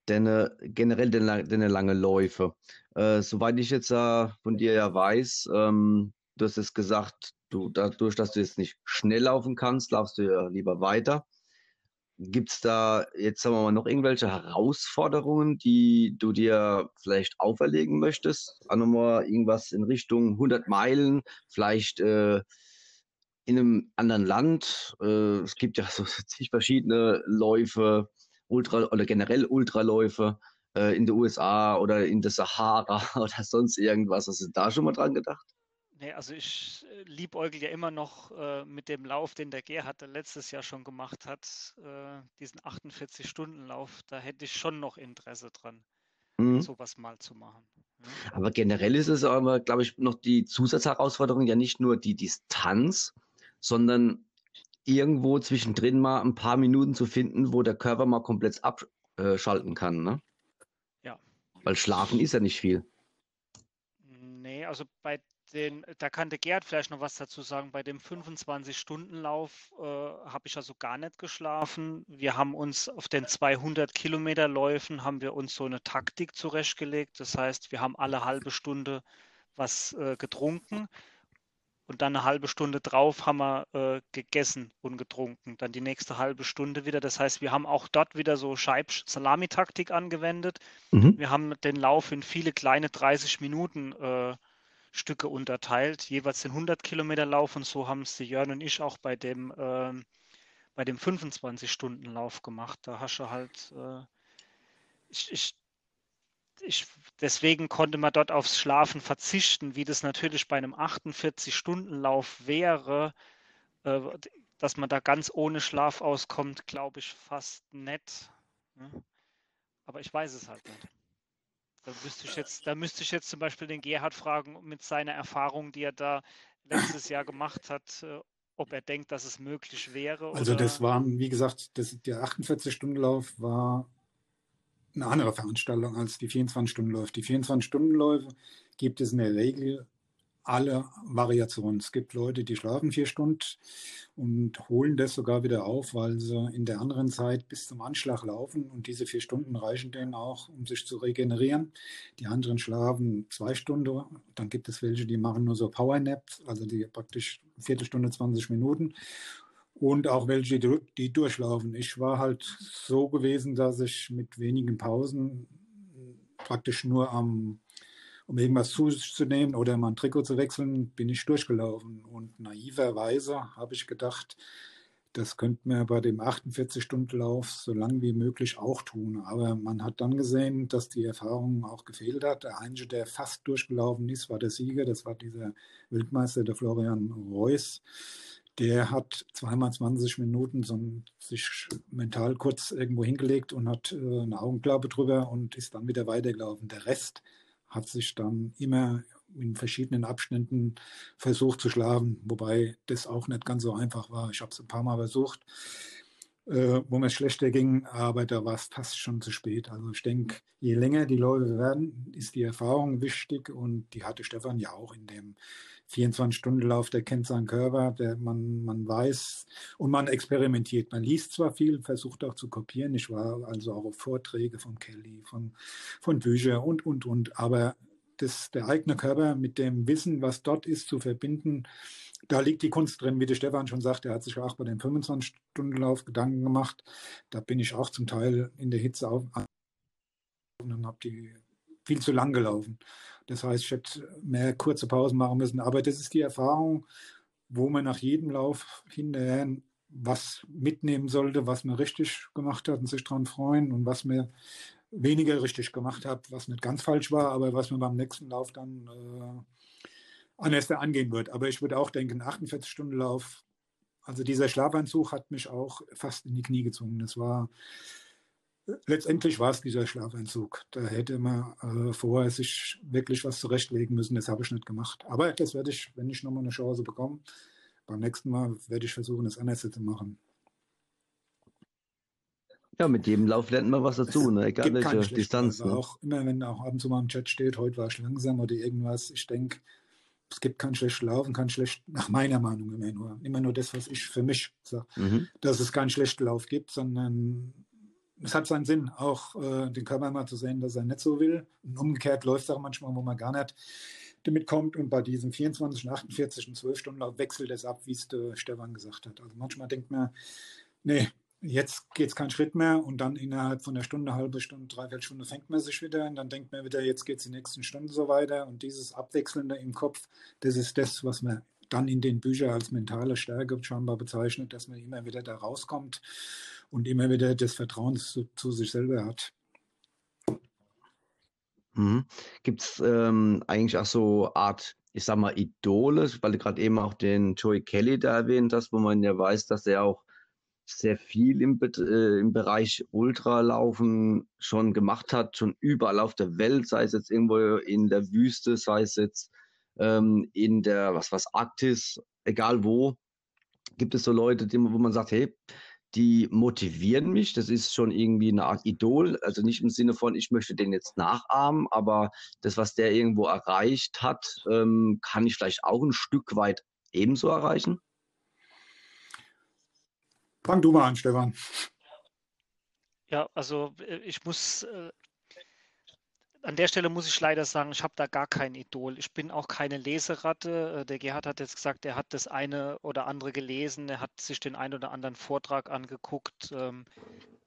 [SPEAKER 3] deine, generell deine, deine lange Läufe? Äh, soweit ich jetzt äh, von dir ja weiß, ähm, du hast es gesagt, du dadurch, dass du jetzt nicht schnell laufen kannst, laufst du ja lieber weiter. Gibt es da jetzt, sagen wir mal, noch irgendwelche Herausforderungen, die du dir vielleicht auferlegen möchtest? Auch nochmal irgendwas in Richtung 100 Meilen, vielleicht äh, in einem anderen Land. Äh, es gibt ja so zig verschiedene Läufe, Ultra oder generell Ultraläufe äh, in den USA oder in der Sahara oder sonst irgendwas. Hast du da schon mal dran gedacht?
[SPEAKER 2] Nee, also ich äh, liebäugel ja immer noch äh, mit dem Lauf, den der Gerhard letztes Jahr schon gemacht hat, äh, diesen 48-Stunden-Lauf. Da hätte ich schon noch Interesse dran, mhm. sowas mal zu machen.
[SPEAKER 3] Ja. Aber generell ist es aber, glaube ich, noch die Zusatzherausforderung ja nicht nur die Distanz, sondern irgendwo zwischendrin mal ein paar Minuten zu finden, wo der Körper mal komplett abschalten kann. Ne?
[SPEAKER 2] Ja.
[SPEAKER 3] Weil schlafen ist ja nicht viel.
[SPEAKER 2] Nee, also bei den, da kann der Gerd vielleicht noch was dazu sagen. Bei dem 25-Stunden-Lauf äh, habe ich also gar nicht geschlafen. Wir haben uns auf den 200 Kilometer Läufen haben wir uns so eine Taktik zurechtgelegt. Das heißt, wir haben alle halbe Stunde was äh, getrunken und dann eine halbe Stunde drauf haben wir äh, gegessen und getrunken. Dann die nächste halbe Stunde wieder. Das heißt, wir haben auch dort wieder so Scheib-Salami-Taktik angewendet. Mhm. Wir haben den Lauf in viele kleine 30 Minuten äh, Stücke unterteilt, jeweils den 100 Kilometer Lauf und so haben es die Jörn und ich auch bei dem, äh, bei dem 25-Stunden-Lauf gemacht. Da hast du halt, äh, ich, ich, ich, deswegen konnte man dort aufs Schlafen verzichten, wie das natürlich bei einem 48-Stunden-Lauf wäre, äh, dass man da ganz ohne Schlaf auskommt, glaube ich fast nett. Ne? Aber ich weiß es halt nicht. Da müsste ich jetzt, da müsste ich jetzt zum Beispiel den Gerhard fragen mit seiner Erfahrung, die er da letztes Jahr gemacht hat, äh, ob er denkt, dass es möglich wäre.
[SPEAKER 4] Also oder? das war, wie gesagt, das, der 48-Stunden-Lauf war eine andere Veranstaltung als die 24-Stunden-Läufe. Die 24-Stunden-Läufe gibt es in der Regel alle Variationen. Es gibt Leute, die schlafen vier Stunden und holen das sogar wieder auf, weil sie in der anderen Zeit bis zum Anschlag laufen und diese vier Stunden reichen denen auch, um sich zu regenerieren. Die anderen schlafen zwei Stunden. Dann gibt es welche, die machen nur so Powernaps, also die praktisch Viertelstunde, 20 Minuten. Und auch welche, die durchlaufen. Ich war halt so gewesen, dass ich mit wenigen Pausen praktisch nur am um irgendwas zuzunehmen oder mal Trikot zu wechseln, bin ich durchgelaufen. Und naiverweise habe ich gedacht, das könnte man bei dem 48-Stunden-Lauf so lang wie möglich auch tun. Aber man hat dann gesehen, dass die Erfahrung auch gefehlt hat. Der Einzige, der fast durchgelaufen ist, war der Sieger. Das war dieser Weltmeister, der Florian Reuss. Der hat zweimal 20 Minuten so sich mental kurz irgendwo hingelegt und hat äh, eine Augenklappe drüber und ist dann wieder weitergelaufen. Der Rest hat sich dann immer in verschiedenen Abschnitten versucht zu schlafen, wobei das auch nicht ganz so einfach war. Ich habe es ein paar Mal versucht, äh, wo mir schlechter ging, aber da war es fast schon zu spät. Also ich denke, je länger die Läufe werden, ist die Erfahrung wichtig und die hatte Stefan ja auch in dem 24-Stunden-Lauf, der kennt seinen Körper, der man, man weiß und man experimentiert. Man liest zwar viel, versucht auch zu kopieren. Ich war also auch auf Vorträge von Kelly, von, von Büchern und, und, und. Aber das, der eigene Körper mit dem Wissen, was dort ist, zu verbinden, da liegt die Kunst drin, wie der Stefan schon sagt, er hat sich auch bei dem 25-Stunden-Lauf Gedanken gemacht. Da bin ich auch zum Teil in der Hitze auf und habe die viel zu lang gelaufen. Das heißt, ich hätte mehr kurze Pausen machen müssen. Aber das ist die Erfahrung, wo man nach jedem Lauf hinterher was mitnehmen sollte, was man richtig gemacht hat und sich daran freuen und was man weniger richtig gemacht hat, was nicht ganz falsch war, aber was man beim nächsten Lauf dann äh, anders angehen wird. Aber ich würde auch denken, 48-Stunden-Lauf, also dieser Schlafanzug hat mich auch fast in die Knie gezogen. Das war letztendlich war es dieser Schlafentzug. Da hätte man äh, vorher sich wirklich was zurechtlegen müssen. Das habe ich nicht gemacht. Aber das werde ich, wenn ich nochmal eine Chance bekomme, beim nächsten Mal werde ich versuchen, das anders zu machen.
[SPEAKER 3] Ja, mit jedem Lauf lernt man was dazu, ne? egal welche Distanz.
[SPEAKER 4] Ne? Auch immer, wenn auch ab und zu mal im Chat steht, heute war ich langsam oder irgendwas, ich denke, es gibt kein schlecht Laufen, kein schlecht, nach meiner Meinung immer nur, immer nur das, was ich für mich sage, mhm. dass es keinen schlechten Lauf gibt, sondern es hat seinen Sinn, auch äh, den Körper mal zu sehen, dass er nicht so will. Und umgekehrt läuft es auch manchmal, wo man gar nicht damit kommt. Und bei diesem 24, 48 und 12 Stunden wechselt es ab, wie es der Stefan gesagt hat. Also manchmal denkt man, nee, jetzt geht es keinen Schritt mehr und dann innerhalb von einer Stunde, halbe Stunde, dreiviertel Stunde fängt man sich wieder und dann denkt man wieder, jetzt geht es die nächsten Stunden so weiter und dieses Abwechselnde im Kopf, das ist das, was man dann in den Büchern als mentale Stärke scheinbar bezeichnet, dass man immer wieder da rauskommt und immer wieder das Vertrauen zu, zu sich selber hat.
[SPEAKER 3] Mhm. Gibt es ähm, eigentlich auch so Art, ich sag mal, Idole, weil du gerade eben auch den Joey Kelly da erwähnt hast, wo man ja weiß, dass er auch sehr viel im, äh, im Bereich Ultralaufen schon gemacht hat, schon überall auf der Welt, sei es jetzt irgendwo in der Wüste, sei es jetzt ähm, in der, was was, Arktis, egal wo, gibt es so Leute, die, wo man sagt, hey, die motivieren mich. Das ist schon irgendwie eine Art Idol. Also nicht im Sinne von, ich möchte den jetzt nachahmen, aber das, was der irgendwo erreicht hat, ähm, kann ich vielleicht auch ein Stück weit ebenso erreichen.
[SPEAKER 4] Fang du mal an, Stefan.
[SPEAKER 2] Ja, also äh, ich muss, äh, an der Stelle muss ich leider sagen, ich habe da gar kein Idol. Ich bin auch keine Leseratte. Äh, der Gerhard hat jetzt gesagt, er hat das eine oder andere gelesen, er hat sich den einen oder anderen Vortrag angeguckt. Ähm,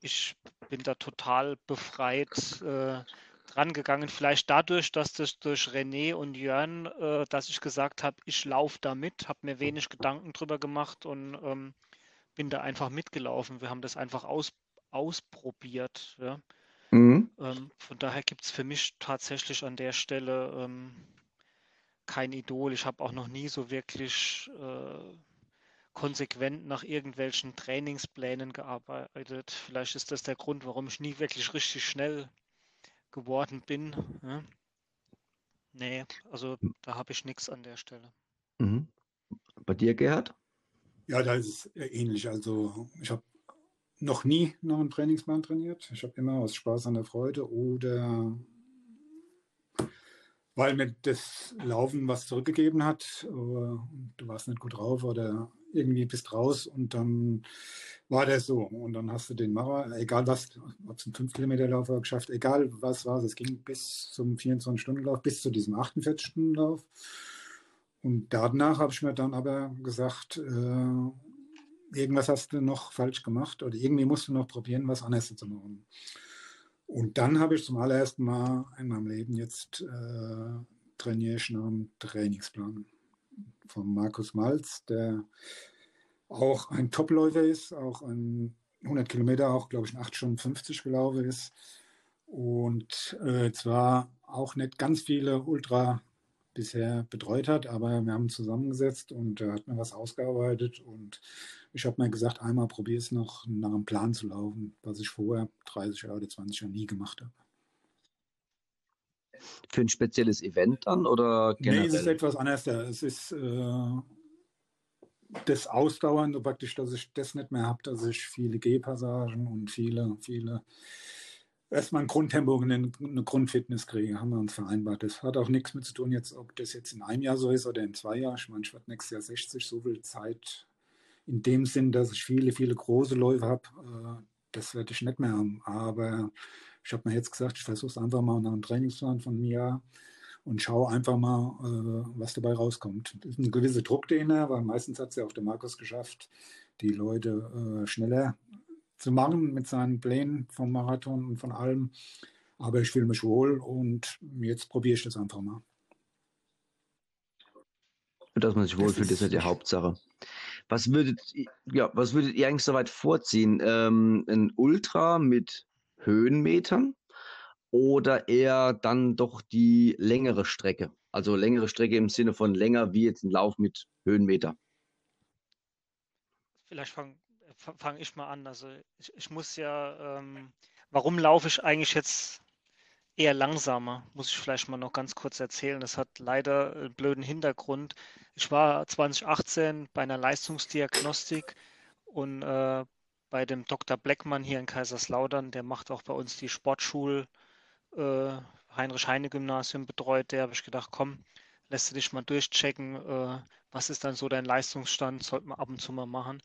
[SPEAKER 2] ich bin da total befreit äh, drangegangen. Vielleicht dadurch, dass das durch René und Jörn, äh, dass ich gesagt habe, ich laufe da mit, habe mir wenig Gedanken drüber gemacht und ähm, bin da einfach mitgelaufen. Wir haben das einfach aus, ausprobiert. Ja. Mhm. Ähm, von daher gibt es für mich tatsächlich an der Stelle ähm, kein Idol. Ich habe auch noch nie so wirklich äh, konsequent nach irgendwelchen Trainingsplänen gearbeitet. Vielleicht ist das der Grund, warum ich nie wirklich richtig schnell geworden bin. Ja. Nee, also da habe ich nichts an der Stelle.
[SPEAKER 3] Mhm. Bei dir, Gerhard?
[SPEAKER 4] Ja, da ist es ähnlich. Also ich habe noch nie noch einen Trainingsplan trainiert. Ich habe immer aus Spaß an der Freude oder weil mir das Laufen was zurückgegeben hat. Du warst nicht gut drauf oder irgendwie bist raus und dann war das so. Und dann hast du den Mauer, egal was, ob es ein 5-Kilometer-Lauf geschafft, egal was war es, ging bis zum 24-Stunden-Lauf, bis zu diesem 48-Stunden-Lauf. Und danach habe ich mir dann aber gesagt, äh, irgendwas hast du noch falsch gemacht oder irgendwie musst du noch probieren, was anderes zu machen. Und dann habe ich zum allerersten Mal in meinem Leben jetzt äh, trainiere ich nach Trainingsplan von Markus Malz, der auch ein Topläufer ist, auch ein 100 Kilometer, auch glaube ich in 8 Stunden 50 gelaufen ist. Und äh, zwar auch nicht ganz viele Ultra bisher betreut hat, aber wir haben zusammengesetzt und er hat mir was ausgearbeitet und ich habe mir gesagt, einmal probiere es noch nach einem Plan zu laufen, was ich vorher 30 Jahre oder 20 Jahre nie gemacht habe.
[SPEAKER 3] Für ein spezielles Event dann oder
[SPEAKER 4] generell? Nee, es ist etwas anders. Es ist äh, das Ausdauernde praktisch, dass ich das nicht mehr habe, dass ich viele Gehpassagen und viele, viele erstmal ein Grundtempo und eine, Grundfitness kriege, haben wir uns vereinbart. Das hat auch nichts mit zu tun, jetzt, ob das jetzt in einem Jahr so ist oder in zwei Jahren. Ich meine, ich werde nächstes Jahr 60, so viel Zeit in dem Sinn, dass ich viele, viele große Läufe habe. Äh, das werde ich nicht mehr haben. Aber ich habe mir jetzt gesagt, ich versuche es einfach mal nach einem Trainingsplan von mir und schaue einfach mal, äh, was dabei rauskommt. Das ist ein gewisser Druck dahinter, weil meistens hat es ja auch der Markus geschafft, die Leute äh, schneller zu machen mit seinen Plänen vom Marathon und von allem. Aber ich fühle mich wohl und jetzt probiere ich das einfach mal.
[SPEAKER 3] Dass man sich wohlfühlt, ist ja die Hauptsache. Was würdet, ja, was würdet ihr eigentlich soweit vorziehen? Ähm, ein Ultra mit Höhenmetern oder eher dann doch die längere Strecke? Also längere Strecke im Sinne von länger wie jetzt ein Lauf mit Höhenmeter.
[SPEAKER 2] Vielleicht fangen fange ich mal an. Also ich, ich muss ja, ähm, warum laufe ich eigentlich jetzt eher langsamer, muss ich vielleicht mal noch ganz kurz erzählen. Das hat leider einen blöden Hintergrund. Ich war 2018 bei einer Leistungsdiagnostik und äh, bei dem Dr. Bleckmann hier in Kaiserslautern, der macht auch bei uns die Sportschul äh, Heinrich-Heine-Gymnasium betreut. Der habe ich gedacht, komm, lässt du dich mal durchchecken, äh, was ist dann so dein Leistungsstand, sollte man ab und zu mal machen.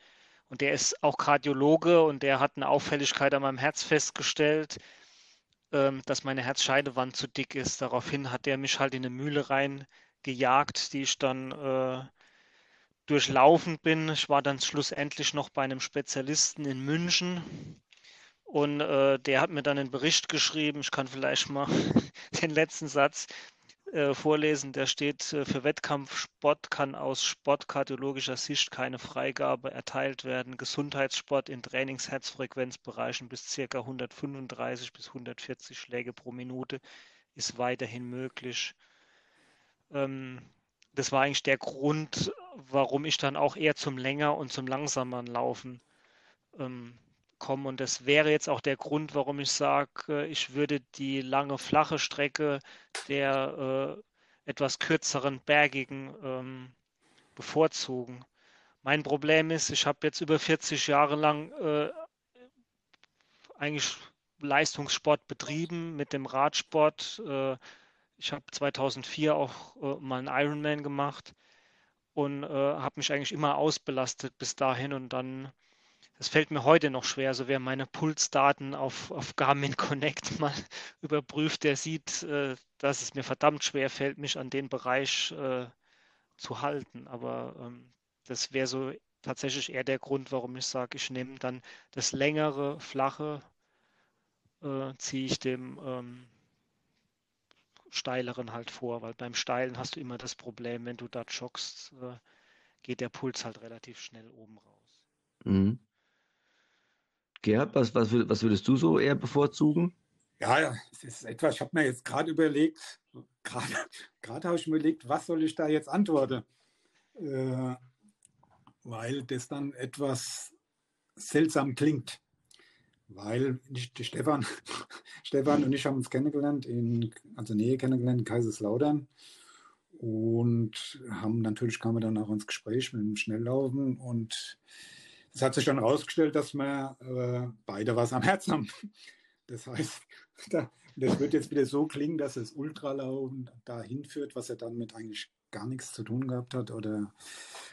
[SPEAKER 2] Und der ist auch Kardiologe und der hat eine Auffälligkeit an meinem Herz festgestellt, ähm, dass meine Herzscheidewand zu dick ist. Daraufhin hat der mich halt in eine Mühle rein gejagt, die ich dann äh, durchlaufen bin. Ich war dann schlussendlich noch bei einem Spezialisten in München und äh, der hat mir dann einen Bericht geschrieben. Ich kann vielleicht mal den letzten Satz äh, vorlesen. Der steht, äh, für Wettkampfsport kann aus sportkardiologischer Sicht keine Freigabe erteilt werden. Gesundheitssport in Trainingsherzfrequenzbereichen bis ca. 135 bis 140 Schläge pro Minute ist weiterhin möglich. Ähm, das war eigentlich der Grund, warum ich dann auch eher zum länger und zum langsameren Laufen ähm, komme. Und das wäre jetzt auch der Grund, warum ich sage, ich würde die lange flache Strecke der äh, etwas kürzeren bergigen ähm, bevorzugen. Mein Problem ist, ich habe jetzt über 40 Jahre lang äh, eigentlich Leistungssport betrieben mit dem Radsport. Äh, ich habe 2004 auch äh, mal einen Ironman gemacht und äh, habe mich eigentlich immer ausbelastet bis dahin und dann, das fällt mir heute noch schwer, so wer meine Pulsdaten auf, auf Garmin Connect mal überprüft, der sieht, äh, dass es mir verdammt schwer fällt, mich an den Bereich äh, zu halten. Aber ähm, das wäre so tatsächlich eher der Grund, warum ich sage, ich nehme dann das längere, flache, äh, ziehe ich dem ähm, steileren halt vor, weil beim steilen hast du immer das Problem, wenn du da joggst, äh, geht der Puls halt relativ schnell oben raus. Mhm.
[SPEAKER 3] Gerhard, was, was, was würdest du so eher bevorzugen?
[SPEAKER 4] Ja, es ist etwas, ich habe mir jetzt gerade überlegt, gerade habe ich mir überlegt, was soll ich da jetzt antworten? Äh, weil das dann etwas seltsam klingt weil die Stefan, Stefan und ich haben uns kennengelernt, in, also Nähe kennengelernt in Kaiserslautern und haben natürlich kamen wir dann auch ins Gespräch mit dem Schnelllaufen und es hat sich dann herausgestellt, dass wir äh, beide was am Herzen haben. Das heißt, da, das wird jetzt wieder so klingen, dass das Ultralaufen dahin führt, was er dann mit eigentlich gar nichts zu tun gehabt hat. Oder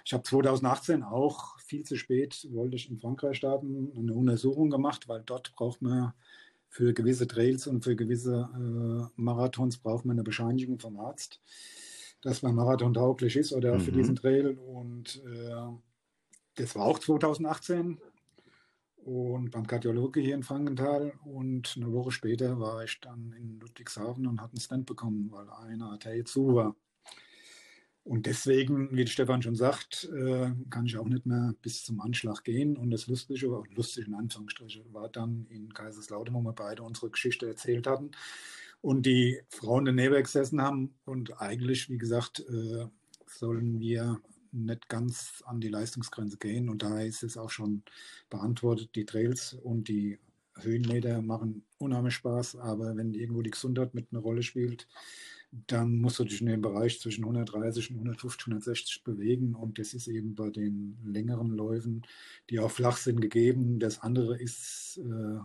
[SPEAKER 4] ich habe 2018 auch viel zu spät, wollte ich in Frankreich starten, eine Untersuchung gemacht, weil dort braucht man für gewisse Trails und für gewisse äh, Marathons braucht man eine Bescheinigung vom Arzt, dass man Marathon tauglich ist oder mhm. für diesen Trail. Und äh, das war auch 2018 und beim Kardiologe hier in Frankenthal. Und eine Woche später war ich dann in Ludwigshafen und hatte einen Stand bekommen, weil eine Arterie zu war. Und deswegen, wie Stefan schon sagt, äh, kann ich auch nicht mehr bis zum Anschlag gehen. Und das Lustige, lustig in Anführungsstrichen, war dann in Kaiserslautern, wo wir beide unsere Geschichte erzählt hatten und die Frauen daneben gesessen haben. Und eigentlich, wie gesagt, äh, sollen wir nicht ganz an die Leistungsgrenze gehen. Und daher ist es auch schon beantwortet, die Trails und die Höhenmeter machen unheimlich Spaß. Aber wenn irgendwo die Gesundheit mit einer Rolle spielt, dann musst du dich in dem Bereich zwischen 130 und 150, 160 bewegen. Und das ist eben bei den längeren Läufen, die auch flach sind, gegeben. Das andere ist, äh,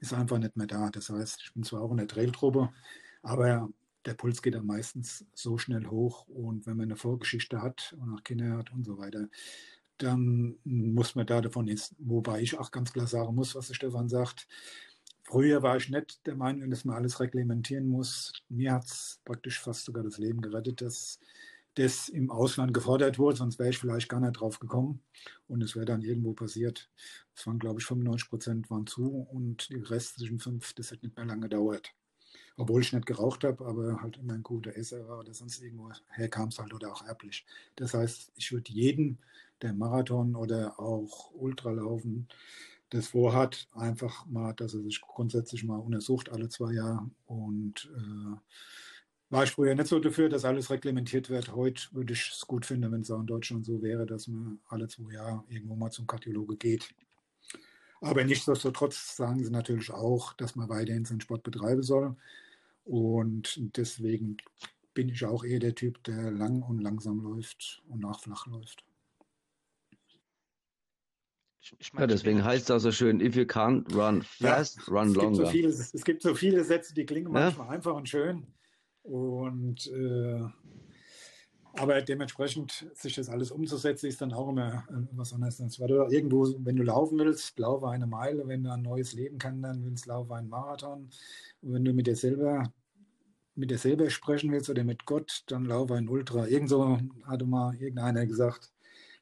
[SPEAKER 4] ist einfach nicht mehr da. Das heißt, ich bin zwar auch in der Trailtruppe, aber der Puls geht dann meistens so schnell hoch. Und wenn man eine Vorgeschichte hat und auch Kinder hat und so weiter, dann muss man da davon jetzt, wobei ich auch ganz klar sagen muss, was der Stefan sagt, Früher war ich nicht der Meinung, dass man alles reglementieren muss. Mir hat es praktisch fast sogar das Leben gerettet, dass das im Ausland gefordert wurde, sonst wäre ich vielleicht gar nicht drauf gekommen und es wäre dann irgendwo passiert. Es waren, glaube ich, 95 Prozent waren zu und die restlichen fünf, das hat nicht mehr lange gedauert. Obwohl ich nicht geraucht habe, aber halt immer ein guter Esser war oder sonst irgendwo herkam es halt oder auch erblich. Das heißt, ich würde jeden, der Marathon oder auch Ultralaufen, das vorhat, einfach mal, dass er sich grundsätzlich mal untersucht alle zwei Jahre. Und äh, war ich früher nicht so dafür, dass alles reglementiert wird. Heute würde ich es gut finden, wenn es auch in Deutschland so wäre, dass man alle zwei Jahre irgendwo mal zum Kardiologe geht. Aber nichtsdestotrotz sagen sie natürlich auch, dass man weiterhin seinen Sport betreiben soll. Und deswegen bin ich auch eher der Typ, der lang und langsam läuft und auch flach läuft.
[SPEAKER 3] Ich, ich mein, ja, deswegen heißt es auch so schön, if you can't run fast, ja, run
[SPEAKER 4] es
[SPEAKER 3] longer.
[SPEAKER 4] Gibt so viele, es gibt so viele Sätze, die klingen ja? manchmal einfach und schön. Und äh, aber dementsprechend sich das alles umzusetzen, ist dann auch immer äh, was anderes. Irgendwo, wenn du laufen willst, laufe eine Meile. Wenn du ein neues Leben kennenlernen willst, laufe einen Marathon. Und wenn du mit dir selber mit dir selber sprechen willst oder mit Gott, dann laufe ein Ultra. Irgendso hatte mal irgendeiner gesagt,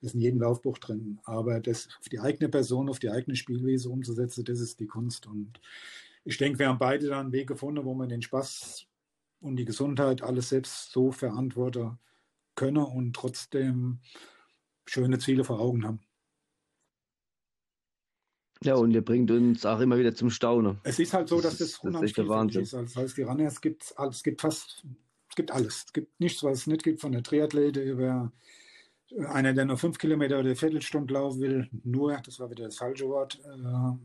[SPEAKER 4] ist in jedem Laufbuch drin. Aber das auf die eigene Person, auf die eigene Spielweise umzusetzen, das ist die Kunst. Und ich denke, wir haben beide da einen Weg gefunden, wo man den Spaß und die Gesundheit alles selbst so verantworten können und trotzdem schöne Ziele vor Augen haben.
[SPEAKER 3] Ja, und ihr bringt uns auch immer wieder zum Staunen.
[SPEAKER 4] Es ist halt so, dass das,
[SPEAKER 3] das
[SPEAKER 4] unheimlich
[SPEAKER 3] ist Wahnsinn.
[SPEAKER 4] ist. Das heißt, die Runners gibt es gibt fast, es gibt alles. Es gibt nichts, was es nicht gibt, von der Triathlete über einer, der nur fünf Kilometer oder Viertelstunde laufen will, nur, das war wieder das falsche Wort. Äh,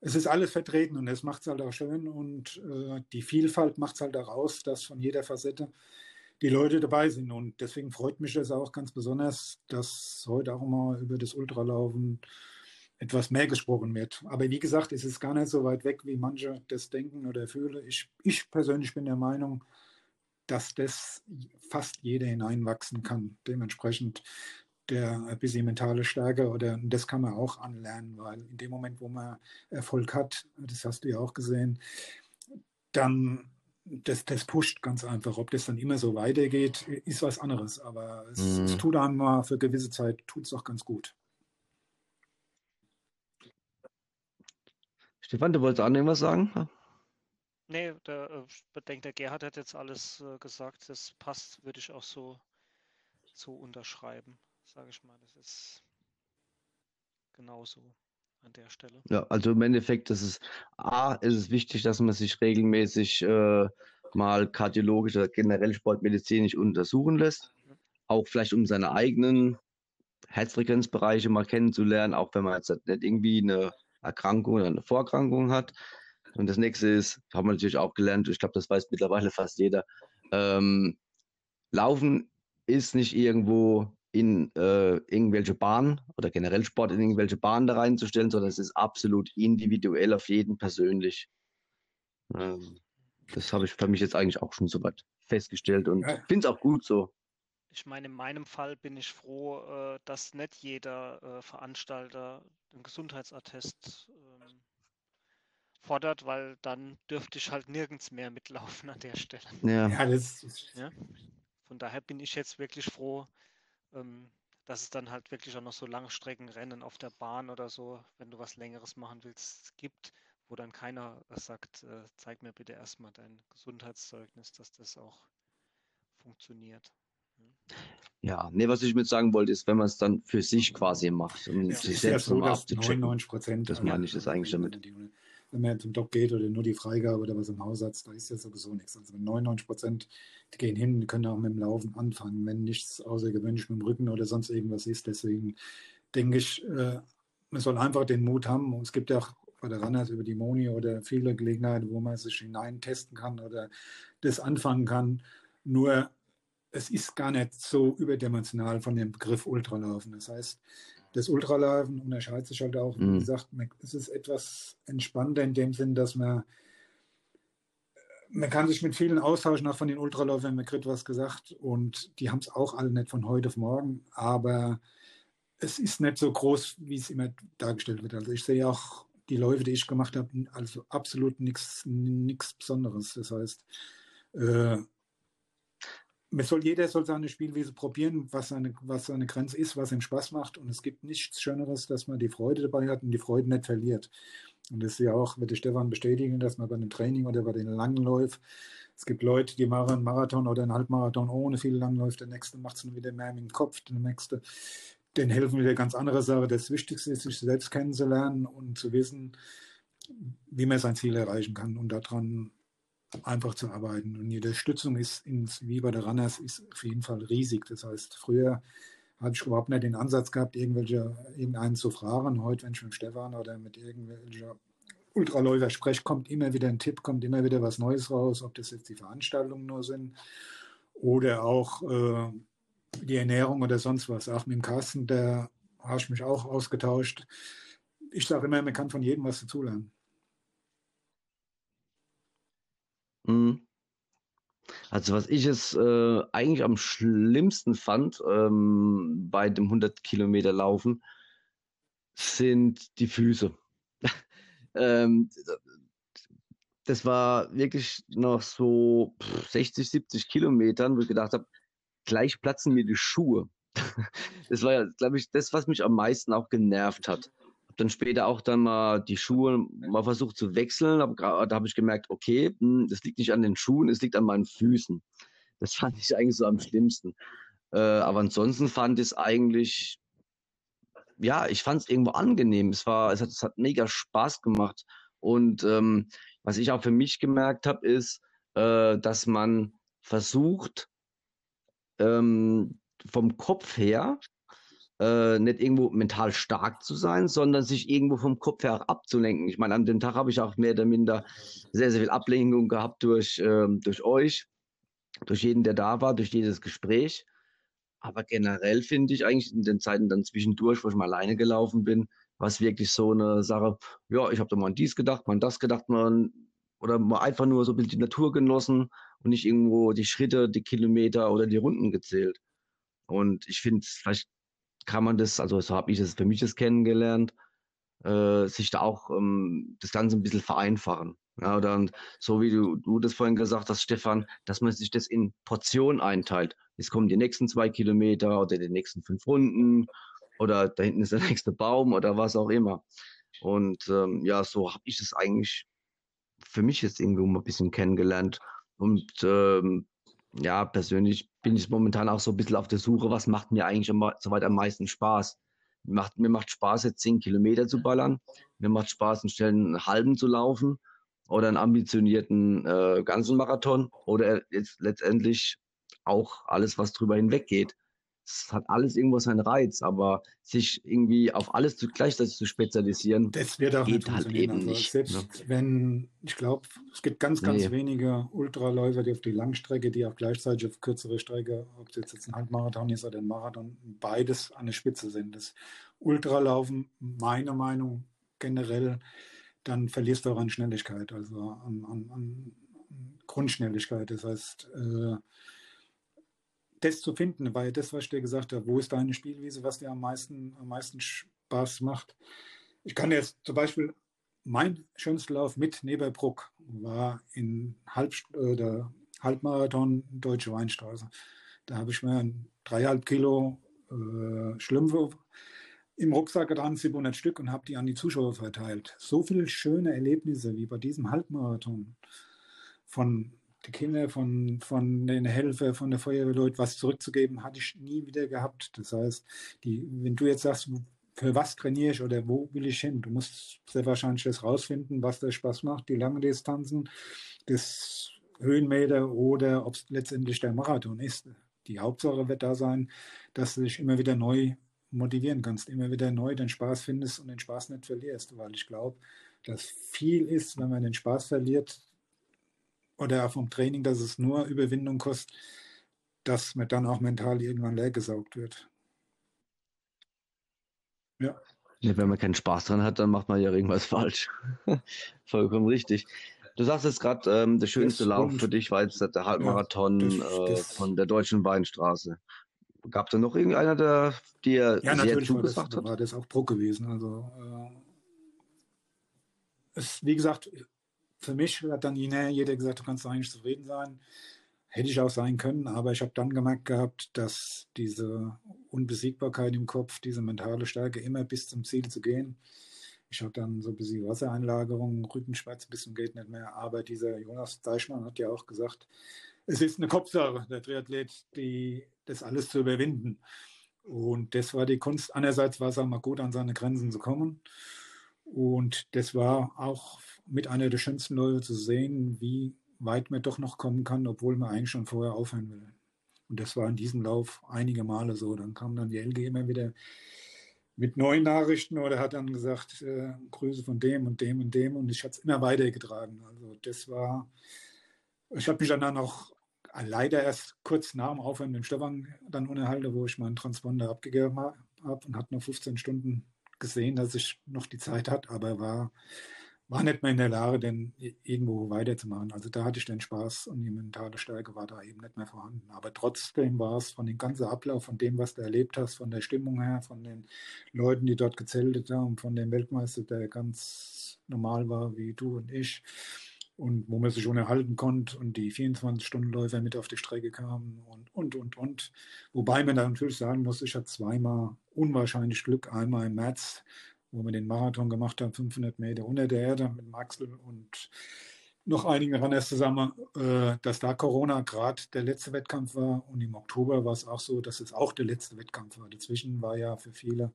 [SPEAKER 4] es ist alles vertreten und das macht es halt auch schön und äh, die Vielfalt macht es halt auch aus, dass von jeder Facette die Leute dabei sind. Und deswegen freut mich das auch ganz besonders, dass heute auch mal über das Ultralaufen etwas mehr gesprochen wird. Aber wie gesagt, es ist gar nicht so weit weg, wie manche das denken oder fühlen. Ich, ich persönlich bin der Meinung, dass das fast jeder hineinwachsen kann. Dementsprechend der ein bisschen mentale Stärke oder das kann man auch anlernen, weil in dem Moment, wo man Erfolg hat, das hast du ja auch gesehen, dann das, das pusht ganz einfach. Ob das dann immer so weitergeht, ist was anderes. Aber es, mhm. es tut einem mal für gewisse Zeit, tut es auch ganz gut.
[SPEAKER 3] Stefan, du wolltest auch irgendwas sagen?
[SPEAKER 2] Nee, der, äh, ich denke, der Gerhard hat jetzt alles äh, gesagt. Das passt, würde ich auch so, so unterschreiben, sage ich mal. Das ist genauso an der Stelle.
[SPEAKER 3] Ja, also im Endeffekt, ist A, ist es wichtig, dass man sich regelmäßig äh, mal kardiologisch oder generell sportmedizinisch untersuchen lässt. Mhm. Auch vielleicht um seine eigenen Herzfrequenzbereiche mal kennenzulernen, auch wenn man jetzt nicht irgendwie eine Erkrankung oder eine Vorerkrankung hat. Und das nächste ist, haben wir natürlich auch gelernt, ich glaube, das weiß mittlerweile fast jeder, ähm, Laufen ist nicht irgendwo in äh, irgendwelche Bahnen oder generell Sport in irgendwelche Bahnen da reinzustellen, sondern es ist absolut individuell auf jeden persönlich. Ähm, das habe ich für mich jetzt eigentlich auch schon so weit festgestellt und ja. finde es auch gut so.
[SPEAKER 2] Ich meine, in meinem Fall bin ich froh, äh, dass nicht jeder äh, Veranstalter einen Gesundheitsattest ähm, fordert, weil dann dürfte ich halt nirgends mehr mitlaufen an der Stelle.
[SPEAKER 3] Ja, ja das
[SPEAKER 2] ist... Ja? Von daher bin ich jetzt wirklich froh, ähm, dass es dann halt wirklich auch noch so Langstreckenrennen auf der Bahn oder so, wenn du was Längeres machen willst, gibt, wo dann keiner sagt, äh, zeig mir bitte erstmal dein Gesundheitszeugnis, dass das auch funktioniert.
[SPEAKER 3] Ja, nee, was ich mit sagen wollte, ist, wenn man es dann für sich quasi macht, um
[SPEAKER 4] ja, sich selbst ja so, mal abzuchecken. 99 Prozent.
[SPEAKER 3] Das meine ich das eigentlich damit
[SPEAKER 4] wenn man zum Doc geht oder nur die Freigabe oder was im Hausarzt, da ist ja sowieso nichts. Also 99 Prozent gehen hin, können auch mit dem Laufen anfangen, wenn nichts außergewöhnlich mit dem Rücken oder sonst irgendwas ist. Deswegen denke ich, äh, man soll einfach den Mut haben. Und es gibt ja auch bei der Runners über die Moni oder viele Gelegenheiten, wo man sich hinein testen kann oder das anfangen kann. Nur es ist gar nicht so überdimensional von dem Begriff Ultralaufen. Das heißt, das Ultralaufen unterscheidet sich halt auch, wie mhm. gesagt, es ist etwas entspannter in dem Sinn, dass man man kann sich mit vielen austauschen, auch von den Ultraläufern, mir kriegt was gesagt und die haben es auch alle nicht von heute auf morgen, aber es ist nicht so groß, wie es immer dargestellt wird. Also ich sehe auch die Läufe, die ich gemacht habe, also absolut nichts Besonderes. Das heißt, äh, man soll, jeder soll seine Spielweise probieren, was seine, was seine Grenze ist, was ihm Spaß macht. Und es gibt nichts Schöneres, dass man die Freude dabei hat und die Freude nicht verliert. Und das ist ja auch, wird Stefan bestätigen, dass man bei dem Training oder bei den langen Läufen, es gibt Leute, die machen einen Marathon oder einen Halbmarathon ohne viele Langläufe, der nächste macht es nur wieder mehr mit dem Kopf, der nächste, den helfen wieder ganz andere Sachen. Das Wichtigste ist, sich selbst kennenzulernen und zu wissen, wie man sein Ziel erreichen kann und daran einfach zu arbeiten. Und die Unterstützung ist ins, wie bei der Runners ist auf jeden Fall riesig. Das heißt, früher hatte ich überhaupt nicht den Ansatz gehabt, irgendwelche, irgendeinen zu fragen. Heute, wenn ich mit Stefan oder mit irgendwelcher Ultraläufer spreche, kommt immer wieder ein Tipp, kommt immer wieder was Neues raus, ob das jetzt die Veranstaltungen nur sind oder auch äh, die Ernährung oder sonst was. Auch mit dem Carsten, der habe ich mich auch ausgetauscht. Ich sage immer, man kann von jedem was dazulernen.
[SPEAKER 3] Mhm. Also was ich es äh, eigentlich am schlimmsten fand ähm, bei dem 100 Kilometer Laufen, sind die Füße. ähm, das war wirklich noch so 60, 70 Kilometern, wo ich gedacht habe, gleich platzen mir die Schuhe. Das war ja, glaube ich, das, was mich am meisten auch genervt hat. Dann später auch dann mal die Schuhe mal versucht zu wechseln. Hab, da habe ich gemerkt, okay, hm, das liegt nicht an den Schuhen, es liegt an meinen Füßen. Das fand ich eigentlich so am schlimmsten. Äh, aber ansonsten fand ich es eigentlich, ja, ich fand es irgendwo angenehm. Es war, es hat, es hat mega Spaß gemacht. Und ähm, was ich auch für mich gemerkt habe, ist, äh, dass man versucht, ähm, vom Kopf her äh, nicht irgendwo mental stark zu sein, sondern sich irgendwo vom Kopf her abzulenken. Ich meine, an dem Tag habe ich auch mehr oder minder sehr, sehr viel Ablenkung gehabt durch, ähm, durch euch, durch jeden, der da war, durch jedes Gespräch. Aber generell finde ich eigentlich in den Zeiten dann zwischendurch, wo ich mal alleine gelaufen bin, war es wirklich so eine Sache, ja, ich habe da mal an dies gedacht, mal an das gedacht, mal oder mal einfach nur so ein bisschen die Natur genossen und nicht irgendwo die Schritte, die Kilometer oder die Runden gezählt. Und ich finde, vielleicht kann man das, also so habe ich es für mich das kennengelernt, äh, sich da auch ähm, das Ganze ein bisschen vereinfachen. Ja, oder so wie du, du das vorhin gesagt hast, Stefan, dass man sich das in Portionen einteilt. Jetzt kommen die nächsten zwei Kilometer oder die nächsten fünf Runden oder da hinten ist der nächste Baum oder was auch immer. Und ähm, ja, so habe ich es eigentlich für mich jetzt irgendwo mal ein bisschen kennengelernt. Und ähm, ja, persönlich bin ich momentan auch so ein bisschen auf der Suche, was macht mir eigentlich soweit am meisten Spaß. Mir macht, mir macht Spaß, jetzt zehn Kilometer zu ballern. Mir macht Spaß, einen schnellen halben zu laufen oder einen ambitionierten äh, ganzen Marathon oder jetzt letztendlich auch alles, was drüber hinweg geht es hat alles irgendwo seinen Reiz, aber sich irgendwie auf alles zu, gleichzeitig zu spezialisieren,
[SPEAKER 4] das wird auch geht halt eben also nicht. Selbst ne? wenn, ich glaube, es gibt ganz, ganz nee. wenige Ultraläufer, die auf die Langstrecke, die auch gleichzeitig auf kürzere Strecke, ob es jetzt ein Halbmarathon ist oder ein Marathon, beides an der Spitze sind. Das Ultralaufen, meiner Meinung generell, dann verlierst du auch an Schnelligkeit, also an, an, an Grundschnelligkeit. Das heißt, äh, das zu finden, weil das, was ich dir gesagt habe, wo ist deine Spielwiese, was dir am meisten, am meisten Spaß macht. Ich kann jetzt zum Beispiel, mein schönster Lauf mit Neberbruck war in Halb, äh, der Halbmarathon Deutsche Weinstraße. Da habe ich mir ein dreieinhalb Kilo äh, Schlümpfe im Rucksack getan, 700 Stück, und habe die an die Zuschauer verteilt. So viele schöne Erlebnisse wie bei diesem Halbmarathon von die Kinder von, von den Helfer, von der Feuerwehrleute was zurückzugeben, hatte ich nie wieder gehabt. Das heißt, die, wenn du jetzt sagst, für was trainiere ich oder wo will ich hin, du musst sehr wahrscheinlich das rausfinden, was dir Spaß macht, die langen Distanzen, das Höhenmeter oder ob es letztendlich der Marathon ist. Die Hauptsache wird da sein, dass du dich immer wieder neu motivieren kannst, immer wieder neu den Spaß findest und den Spaß nicht verlierst, weil ich glaube, dass viel ist, wenn man den Spaß verliert, oder vom Training, dass es nur Überwindung kostet, dass man dann auch mental irgendwann leergesaugt wird.
[SPEAKER 3] Ja. ja. Wenn man keinen Spaß dran hat, dann macht man ja irgendwas falsch. Vollkommen richtig. Du sagst jetzt gerade, ähm, der schönste das Lauf für dich war jetzt der Halbmarathon ja, das, äh, das, von der Deutschen Weinstraße. Gab es da noch irgendeiner, der dir ja, sehr zugesagt
[SPEAKER 4] hat? Ja, war das auch Bruck gewesen. Also, äh, es, wie gesagt, für mich hat dann jeder gesagt, du kannst eigentlich zufrieden sein. Hätte ich auch sein können, aber ich habe dann gemerkt gehabt, dass diese Unbesiegbarkeit im Kopf, diese mentale Stärke, immer bis zum Ziel zu gehen. Ich habe dann so ein bisschen Wassereinlagerung, Rückenschmerz, ein bisschen geht nicht mehr. Aber dieser Jonas Deichmann hat ja auch gesagt, es ist eine Kopfsache, der Triathlet, die, das alles zu überwinden. Und das war die Kunst. Einerseits war es auch mal gut, an seine Grenzen zu kommen. Und das war auch mit einer der schönsten Läufe zu sehen, wie weit man doch noch kommen kann, obwohl man eigentlich schon vorher aufhören will. Und das war in diesem Lauf einige Male so. Dann kam dann die LG immer wieder mit neuen Nachrichten oder hat dann gesagt, äh, Grüße von dem und dem und dem. Und ich habe es immer weitergetragen. Also das war, ich habe mich dann auch leider erst kurz nach dem Aufhören mit Stefan dann unterhalten, wo ich meinen Transponder abgegeben habe und hatte noch 15 Stunden gesehen, dass ich noch die Zeit hat, aber war war nicht mehr in der Lage, denn irgendwo weiterzumachen. Also da hatte ich den Spaß und die mentale Stärke war da eben nicht mehr vorhanden. Aber trotzdem war es von dem ganzen Ablauf, von dem, was du erlebt hast, von der Stimmung her, von den Leuten, die dort gezeltet haben, von dem Weltmeister, der ganz normal war wie du und ich, und wo man sich schon erhalten konnte und die 24-Stunden-Läufer mit auf die Strecke kamen und, und, und, und. Wobei man da natürlich sagen muss, ich hatte zweimal unwahrscheinlich Glück. Einmal im März, wo wir den Marathon gemacht haben, 500 Meter unter der Erde mit Maxel und noch einigen Runners zusammen, äh, dass da Corona gerade der letzte Wettkampf war und im Oktober war es auch so, dass es auch der letzte Wettkampf war. Dazwischen war ja für viele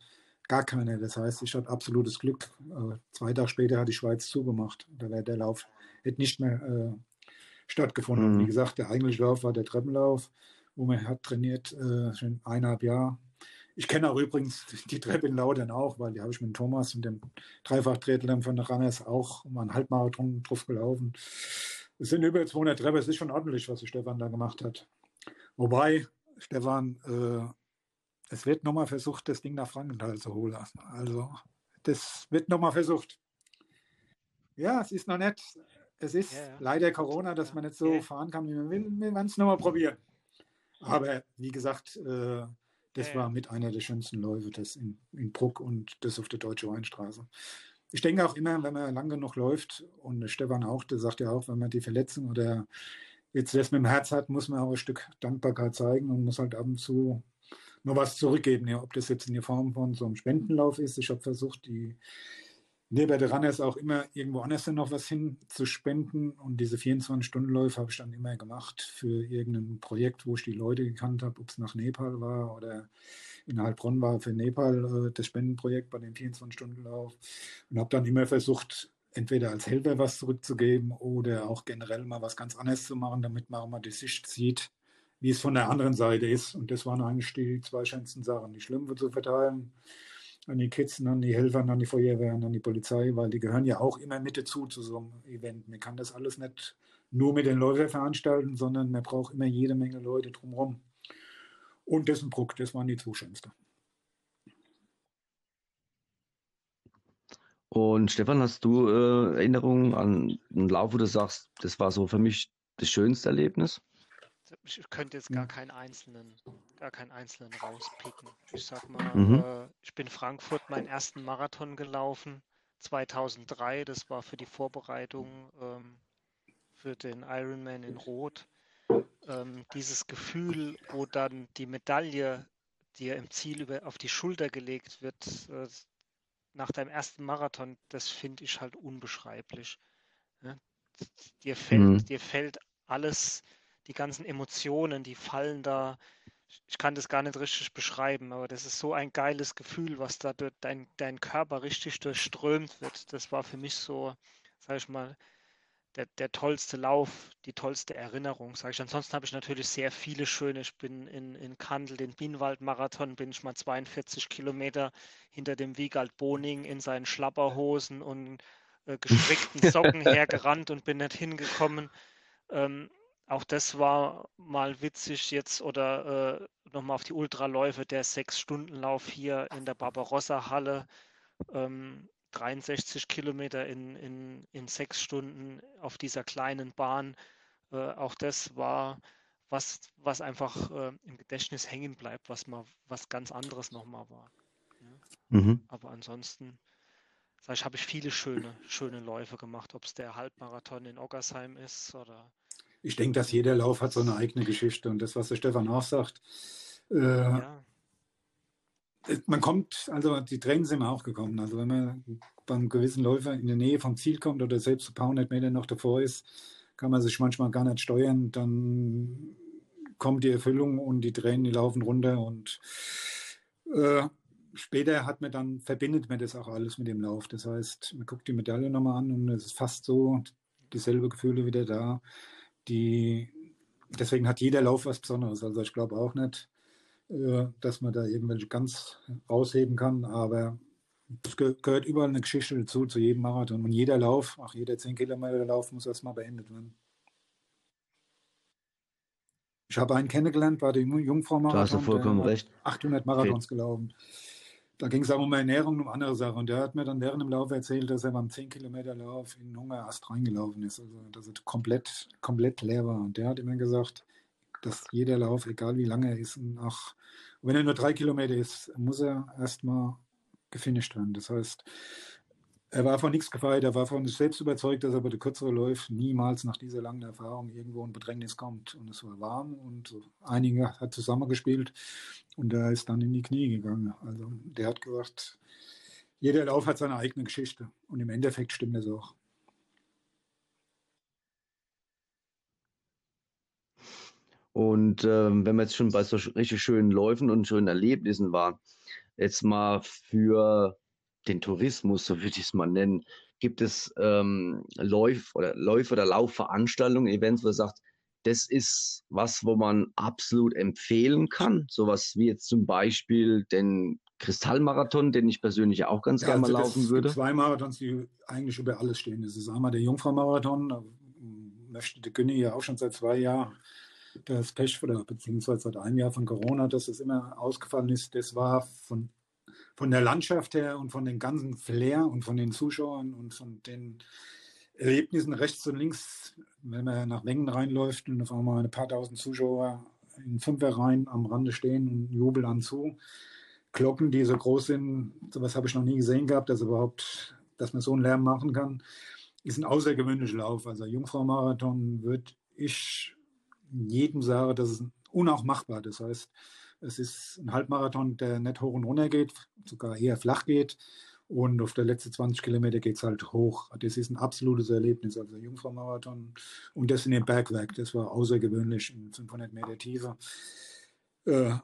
[SPEAKER 4] gar keiner. Das heißt, ich hatte absolutes Glück. Äh, zwei Tage später hat die Schweiz zugemacht. Da wäre der Lauf hätte nicht mehr äh, stattgefunden. Mhm. Wie gesagt, der eigentliche Lauf war der Treppenlauf, wo man hat trainiert äh, schon eineinhalb Jahre. Ich kenne auch übrigens die Treppe in Laudern auch, weil die habe ich mit Thomas und dem Dreifach-Triathlon von der Ranners auch um einen Halbmarathon drauf gelaufen. Es sind über 200 Treppen, es ist schon ordentlich, was der Stefan da gemacht hat. Wobei, Stefan, äh, es wird nochmal versucht, das Ding nach Frankenthal zu holen. Also, das wird nochmal versucht. Ja, es ist noch nicht, es ist ja, ja. leider Corona, dass man nicht so fahren kann, wie man will. Wir werden es nochmal probieren. Aber wie gesagt, äh, das ja, war mit einer der schönsten Läufe, das in, in Bruck und das auf der Deutsche Weinstraße. Ich denke auch immer, wenn man lang genug läuft, und Stefan auch, der sagt ja auch, wenn man die Verletzung oder jetzt das mit dem Herz hat, muss man auch ein Stück Dankbarkeit zeigen und muss halt ab und zu noch was zurückgeben. Ja, ob das jetzt in der Form von so einem Spendenlauf ist. Ich habe versucht, die neben der Runner ist auch immer irgendwo anders noch was hinzuspenden. Und diese 24-Stunden-Läufe habe ich dann immer gemacht für irgendein Projekt, wo ich die Leute gekannt habe, ob es nach Nepal war oder in Heilbronn war für Nepal äh, das Spendenprojekt bei dem 24-Stunden-Lauf. Und habe dann immer versucht, entweder als Helfer was zurückzugeben oder auch generell mal was ganz anderes zu machen, damit man auch mal die Sicht sieht, wie es von der anderen Seite ist. Und das waren eigentlich die zwei schönsten Sachen, die Schlümpfe zu verteilen an die Kids, an die Helfer, an die Feuerwehr, an die Polizei, weil die gehören ja auch immer mit dazu zu so einem Event. Man kann das alles nicht nur mit den Läufern veranstalten, sondern man braucht immer jede Menge Leute drumherum. Und dessen Bruck, das waren die Zuschönste.
[SPEAKER 3] Und Stefan, hast du äh, Erinnerungen an einen Lauf, wo du sagst, das war so für mich das schönste Erlebnis?
[SPEAKER 2] Ich könnte jetzt gar keinen einzelnen, gar keinen einzelnen rauspicken. Ich sag mal, mhm. äh, ich bin Frankfurt meinen ersten Marathon gelaufen, 2003. Das war für die Vorbereitung ähm, für den Ironman in Rot. Ähm, dieses Gefühl, wo dann die Medaille dir im Ziel über, auf die Schulter gelegt wird, äh, nach deinem ersten Marathon, das finde ich halt unbeschreiblich. Ja? Dir fällt, mhm. dir fällt alles die ganzen Emotionen, die fallen da. Ich kann das gar nicht richtig beschreiben, aber das ist so ein geiles Gefühl, was da durch dein, dein Körper richtig durchströmt wird. Das war für mich so, sag ich mal, der, der tollste Lauf, die tollste Erinnerung, sage ich. Ansonsten habe ich natürlich sehr viele schöne. Ich bin in, in Kandel, den Bienenwald-Marathon, bin ich mal 42 Kilometer hinter dem Wiegald Boning in seinen Schlapperhosen und äh, gestrickten Socken hergerannt und bin nicht hingekommen. Ähm, auch das war mal witzig jetzt oder äh, nochmal auf die Ultraläufe, der Sechs-Stunden-Lauf hier in der Barbarossa-Halle. Ähm, 63 Kilometer in, in, in sechs Stunden auf dieser kleinen Bahn. Äh, auch das war was, was einfach äh, im Gedächtnis hängen bleibt, was mal was ganz anderes nochmal war. Ja. Mhm. Aber ansonsten, habe ich viele schöne, schöne Läufe gemacht, ob es der Halbmarathon in Oggersheim ist oder
[SPEAKER 4] ich denke, dass jeder Lauf hat so eine eigene Geschichte. Und das, was der Stefan auch sagt, äh, ja. man kommt, also die Tränen sind mir auch gekommen. Also wenn man beim gewissen Läufer in der Nähe vom Ziel kommt oder selbst ein paar hundert Meter noch davor ist, kann man sich manchmal gar nicht steuern. Dann kommt die Erfüllung und die Tränen, die laufen runter. Und äh, später hat man dann, verbindet man das auch alles mit dem Lauf. Das heißt, man guckt die Medaille nochmal an und es ist fast so, dieselbe Gefühle wieder da die, deswegen hat jeder Lauf was Besonderes. Also ich glaube auch nicht, äh, dass man da irgendwelche ganz rausheben kann, aber es gehört überall eine Geschichte dazu, zu jedem Marathon. Und jeder Lauf, auch jeder 10 Kilometer Lauf muss erstmal beendet werden. Ich habe einen kennengelernt bei dem Jungfrau-Marathon.
[SPEAKER 3] Da hast du vollkommen recht.
[SPEAKER 4] 800 Marathons gelaufen da ging es auch um Ernährung und um andere Sachen. Und der hat mir dann während dem Lauf erzählt, dass er beim 10 Kilometer Lauf in den Hungerast reingelaufen ist. Also dass er komplett, komplett leer war. Und der hat immer gesagt, dass jeder Lauf, egal wie lange er ist, nach, wenn er nur drei Kilometer ist, muss er erstmal gefinisht werden. Das heißt, er war von nichts gefeit, er war von sich selbst überzeugt, dass er bei der kürzere läuft niemals nach dieser langen Erfahrung irgendwo in Bedrängnis kommt. Und es war warm und einige hat zusammengespielt und er ist dann in die Knie gegangen. Also der hat gesagt, jeder Lauf hat seine eigene Geschichte und im Endeffekt stimmt das auch.
[SPEAKER 3] Und ähm, wenn wir jetzt schon bei so richtig schönen Läufen und schönen Erlebnissen waren, jetzt mal für den Tourismus, so würde ich es mal nennen, gibt es ähm, Läufe oder Läufe oder Laufveranstaltungen, Events, wo er sagt, das ist was, wo man absolut empfehlen kann. Sowas wie jetzt zum Beispiel den Kristallmarathon, den ich persönlich auch ganz ja, gerne also mal laufen würde.
[SPEAKER 4] Zwei Marathons, die eigentlich über alles stehen. Das ist einmal der Jungfrau-Marathon, da möchte der Günni ja auch schon seit zwei Jahren das Pech oder beziehungsweise seit einem Jahr von Corona, dass es immer ausgefallen ist. Das war von, von der Landschaft her und von den ganzen Flair und von den Zuschauern und von den Erlebnissen rechts und links, wenn man nach Wengen reinläuft und auf einmal ein paar tausend Zuschauer in Fünferreihen am Rande stehen und jubeln an zu. Glocken, die so groß sind, sowas habe ich noch nie gesehen gehabt, dass überhaupt, dass man so einen Lärm machen kann, ist ein außergewöhnlicher Lauf. Also Jungfrau-Marathon würde ich jedem sage, das ist unaufmachbar. Das heißt, es ist ein Halbmarathon, der nicht hoch und runter geht, sogar eher flach geht. Und auf der letzten 20 Kilometer geht es halt hoch. Das ist ein absolutes Erlebnis. Also Jungfrau-Marathon und das in dem Bergwerk, das war außergewöhnlich in 500 Meter Tiefe. Äh,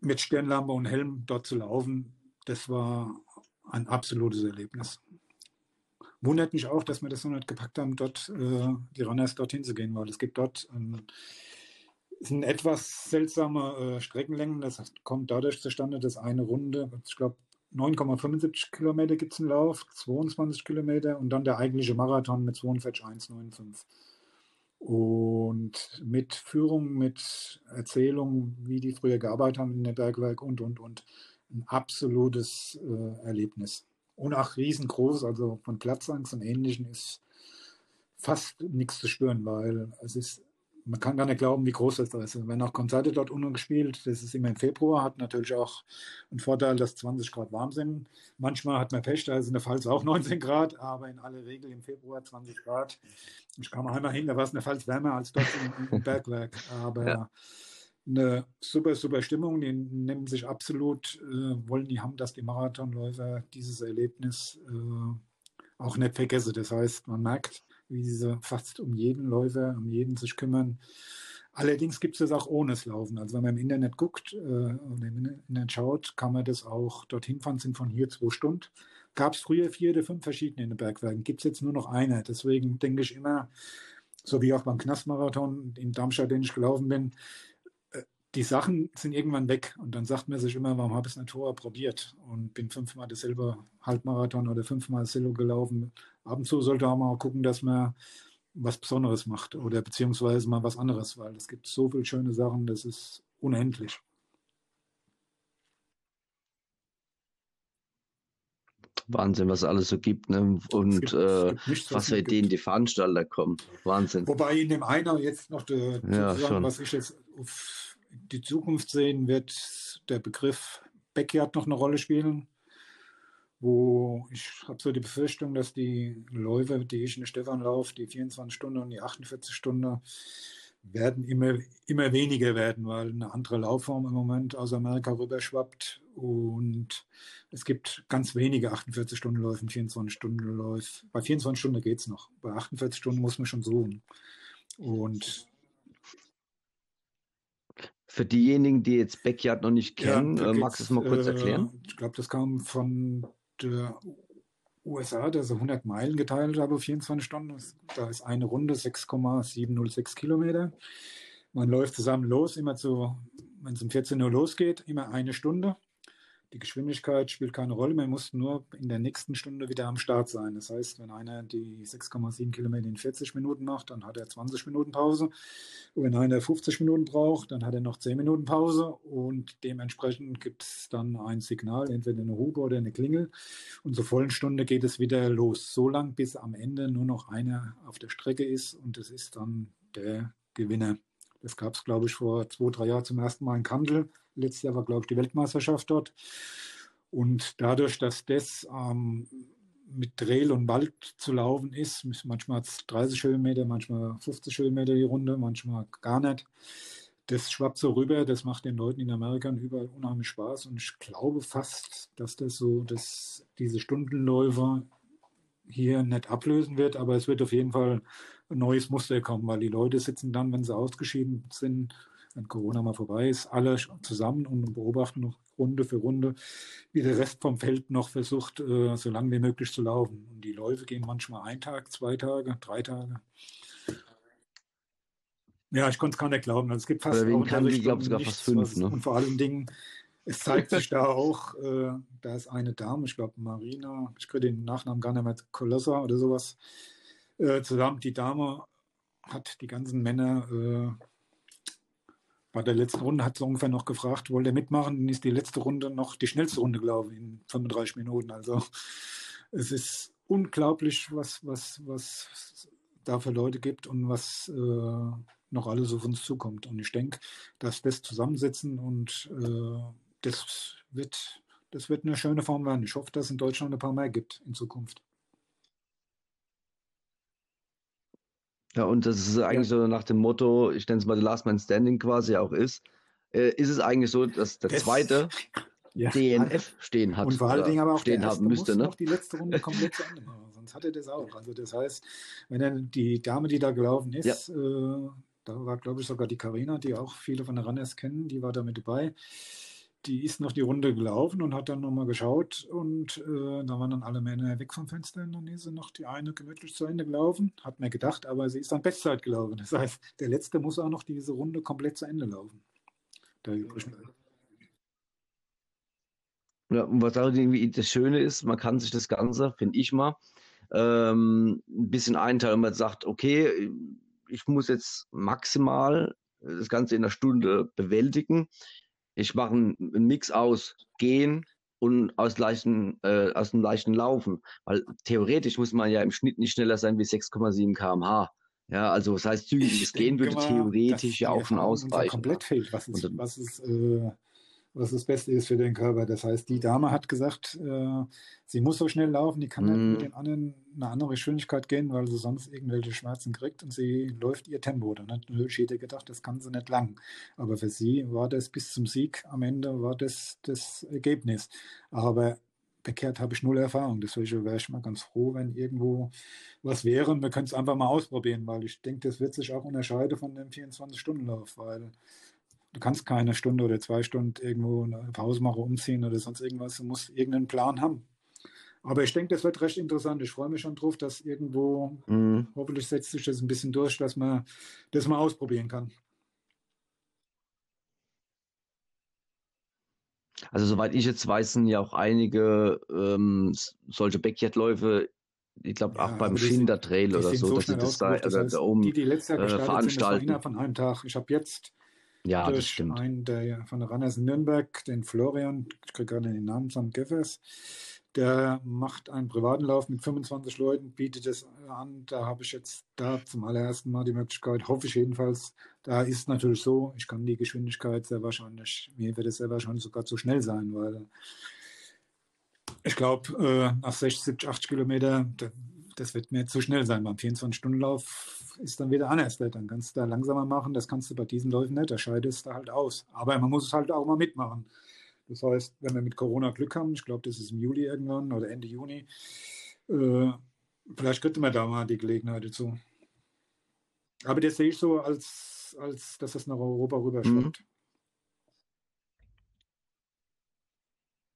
[SPEAKER 4] mit Stirnlampe und Helm dort zu laufen, das war ein absolutes Erlebnis. Wundert mich auch, dass wir das noch nicht gepackt haben, dort äh, die Runners dorthin zu gehen, weil es gibt dort ähm, sind etwas seltsame äh, Streckenlängen. Das kommt dadurch zustande, dass eine Runde, ich glaube, 9,75 Kilometer gibt es einen Lauf, 22 Kilometer und dann der eigentliche Marathon mit 42,195. Und mit Führung, mit Erzählung, wie die früher gearbeitet haben in dem Bergwerk und, und, und. Ein absolutes äh, Erlebnis. Und auch riesengroß, also von Platzangst und Ähnlichem ist fast nichts zu spüren, weil es ist man kann gar nicht glauben, wie groß das da ist. Und wenn auch Konzerte dort unten gespielt, das ist immer im Februar, hat natürlich auch einen Vorteil, dass 20 Grad warm sind. Manchmal hat man Pech, da ist in der Pfalz auch 19 Grad, aber in aller Regel im Februar 20 Grad. Ich kam einmal hin, da war es in der Pfalz wärmer als dort im, im Bergwerk. Aber ja. eine super, super Stimmung. Die nehmen sich absolut, äh, wollen die haben, dass die Marathonläufer dieses Erlebnis äh, auch nicht vergessen. Das heißt, man merkt, wie sie fast um jeden Läufer, um jeden sich kümmern. Allerdings gibt es das auch ohne das Laufen. Also wenn man im Internet guckt äh, oder im Internet schaut, kann man das auch dorthin fahren, sind von hier zwei Stunden. Gab es früher vier oder fünf verschiedene in den Bergwerken, gibt es jetzt nur noch eine. Deswegen denke ich immer, so wie auch beim Knastmarathon in Darmstadt, den ich gelaufen bin, die Sachen sind irgendwann weg und dann sagt man sich immer, warum habe ich es nicht vorher probiert und bin fünfmal dasselbe Halbmarathon oder fünfmal dasselbe gelaufen. Ab und zu sollte man mal gucken, dass man was Besonderes macht oder beziehungsweise mal was anderes, weil es gibt so viele schöne Sachen, das ist unendlich.
[SPEAKER 3] Wahnsinn, was es alles so gibt ne? und gibt, äh, nichts, was für Ideen die Veranstalter kommen. Wahnsinn.
[SPEAKER 4] Wobei in dem einer jetzt noch de, ja, was ich jetzt auf die Zukunft sehen, wird der Begriff Backyard noch eine Rolle spielen, wo ich habe so die Befürchtung, dass die Läufe, die ich in der Stefan laufe, die 24 Stunden und die 48 Stunden, werden immer, immer weniger werden, weil eine andere Laufform im Moment aus Amerika rüberschwappt und es gibt ganz wenige 48 Stunden Läufe, 24 Stunden Läufe. Bei 24 Stunden geht es noch, bei 48 Stunden muss man schon suchen. Und
[SPEAKER 3] für diejenigen, die jetzt Backyard noch nicht kennen, ja, äh, magst du es mal kurz erklären?
[SPEAKER 4] Äh, ich glaube, das kam von der USA, der so 100 Meilen geteilt habe, 24 Stunden. Da ist eine Runde 6,706 Kilometer. Man läuft zusammen los, immer zu, wenn es um 14 Uhr losgeht, immer eine Stunde. Die Geschwindigkeit spielt keine Rolle. Man muss nur in der nächsten Stunde wieder am Start sein. Das heißt, wenn einer die 6,7 Kilometer in 40 Minuten macht, dann hat er 20 Minuten Pause. Und wenn einer 50 Minuten braucht, dann hat er noch 10 Minuten Pause. Und dementsprechend gibt es dann ein Signal, entweder eine Hupe oder eine Klingel. Und zur vollen Stunde geht es wieder los. So lang, bis am Ende nur noch einer auf der Strecke ist. Und das ist dann der Gewinner. Das gab es, glaube ich, vor zwei, drei Jahren zum ersten Mal in Kandel. Letztes Jahr war, glaube ich, die Weltmeisterschaft dort. Und dadurch, dass das am mit Trail und Wald zu laufen ist. Manchmal hat es 30 Höhenmeter, manchmal 50 Höhenmeter die Runde, manchmal gar nicht. Das schwappt so rüber, das macht den Leuten in Amerika überall unheimlich Spaß und ich glaube fast, dass das so, dass diese Stundenläufer hier nicht ablösen wird, aber es wird auf jeden Fall ein neues Muster kommen, weil die Leute sitzen dann, wenn sie ausgeschieden sind, wenn Corona mal vorbei ist, alle zusammen und beobachten noch Runde für Runde, wie der Rest vom Feld noch versucht, äh, so lange wie möglich zu laufen. Und die Läufe gehen manchmal ein Tag, zwei Tage, drei Tage. Ja, ich konnte es gar nicht glauben. Also es gibt fast
[SPEAKER 3] Oder kann die, glaube sogar fast fünf.
[SPEAKER 4] Ne? Und vor allen Dingen, es zeigt sich da auch, äh, da ist eine Dame, ich glaube Marina, ich kriege den Nachnamen gar nicht mehr, Colossa oder sowas, äh, zusammen. Die Dame hat die ganzen Männer äh, bei der letzten Runde hat sie ungefähr noch gefragt, wollt ihr mitmachen? Dann ist die letzte Runde noch die schnellste Runde, glaube ich, in 35 Minuten. Also es ist unglaublich, was, was, was da für Leute gibt und was äh, noch alles auf uns zukommt. Und ich denke, dass das Zusammensitzen und äh, das wird, das wird eine schöne Form werden. Ich hoffe, dass es in Deutschland ein paar mehr gibt in Zukunft.
[SPEAKER 3] Ja, und das ist eigentlich ja. so nach dem Motto, ich nenne es mal The Last Man Standing quasi auch ist, äh, ist es eigentlich so, dass der das, zweite ja, DNF stehen hat.
[SPEAKER 4] Und vor allen Dingen aber auch
[SPEAKER 3] stehen
[SPEAKER 4] der
[SPEAKER 3] haben müsste.
[SPEAKER 4] Ne? noch die letzte Runde komplett zu Ende machen, sonst hat er das auch. Also das heißt, wenn er die Dame, die da gelaufen ist, ja. äh, da war glaube ich sogar die Karina, die auch viele von der Runners kennen, die war da mit dabei die ist noch die Runde gelaufen und hat dann nochmal geschaut und äh, da waren dann alle Männer weg vom Fenster und dann ist sie noch die eine gemütlich zu Ende gelaufen, hat mir gedacht, aber sie ist dann Bestzeit gelaufen. Das heißt, der Letzte muss auch noch diese Runde komplett zu Ende laufen.
[SPEAKER 3] Ja, und was auch irgendwie das Schöne ist, man kann sich das Ganze, finde ich mal, ähm, ein bisschen einteilen. Man sagt, okay, ich muss jetzt maximal das Ganze in einer Stunde bewältigen ich mache einen, Mix aus Gehen und aus, leichten, äh, aus einem leichten Laufen. Weil theoretisch muss man ja im Schnitt nicht schneller sein wie 6,7 km/h. Ja, also das heißt, zügiges Gehen würde theoretisch ja auch schon ausreichen.
[SPEAKER 4] komplett fehlt, was ist, was ist äh, was das Beste ist für den Körper. Das heißt, die Dame hat gesagt, äh, sie muss so schnell laufen, die kann mm. nicht mit den anderen eine andere Geschwindigkeit gehen, weil sie sonst irgendwelche Schmerzen kriegt und sie läuft ihr Tempo. Dann hat natürlich jeder gedacht, das kann sie nicht lang. Aber für sie war das bis zum Sieg am Ende war das das Ergebnis. Aber bekehrt habe ich null Erfahrung. Deswegen wäre ich mal ganz froh, wenn irgendwo was wäre. Und wir können es einfach mal ausprobieren, weil ich denke, das wird sich auch unterscheiden von dem 24-Stunden-Lauf, weil Du kannst keine Stunde oder zwei Stunden irgendwo eine Pause machen, umziehen oder sonst irgendwas. Du musst irgendeinen Plan haben. Aber ich denke, das wird recht interessant. Ich freue mich schon drauf, dass irgendwo, mhm. hoffentlich setzt sich das ein bisschen durch, dass man das mal ausprobieren kann.
[SPEAKER 3] Also soweit ich jetzt weiß, sind ja auch einige ähm, solche Backyard-Läufe, ich glaube auch ja, beim Schinder Trail oder so,
[SPEAKER 4] so dass sie das da, das heißt, da oben die, die letztes Jahr äh, veranstalten. Sind, von einem Tag. Ich habe jetzt
[SPEAKER 3] ja, das stimmt.
[SPEAKER 4] einen der von der Runners Nürnberg, den Florian, ich kriege gerade den Namen zusammen, Geffers, der macht einen privaten Lauf mit 25 Leuten, bietet es an. Da habe ich jetzt da zum allerersten Mal die Möglichkeit, hoffe ich jedenfalls. Da ist natürlich so, ich kann die Geschwindigkeit sehr wahrscheinlich, mir wird es sehr wahrscheinlich sogar zu schnell sein, weil ich glaube, äh, nach 60, 70, 80 Kilometer, das wird mir zu schnell sein. Beim 24-Stunden-Lauf ist dann wieder anders. Dann kannst du da langsamer machen. Das kannst du bei diesen Läufen nicht. Da scheidest du halt aus. Aber man muss es halt auch mal mitmachen. Das heißt, wenn wir mit Corona Glück haben, ich glaube, das ist im Juli irgendwann oder Ende Juni, äh, vielleicht könnte man da mal die Gelegenheit dazu. Aber das sehe ich so, als, als dass das nach Europa rüberschwappt. Mhm.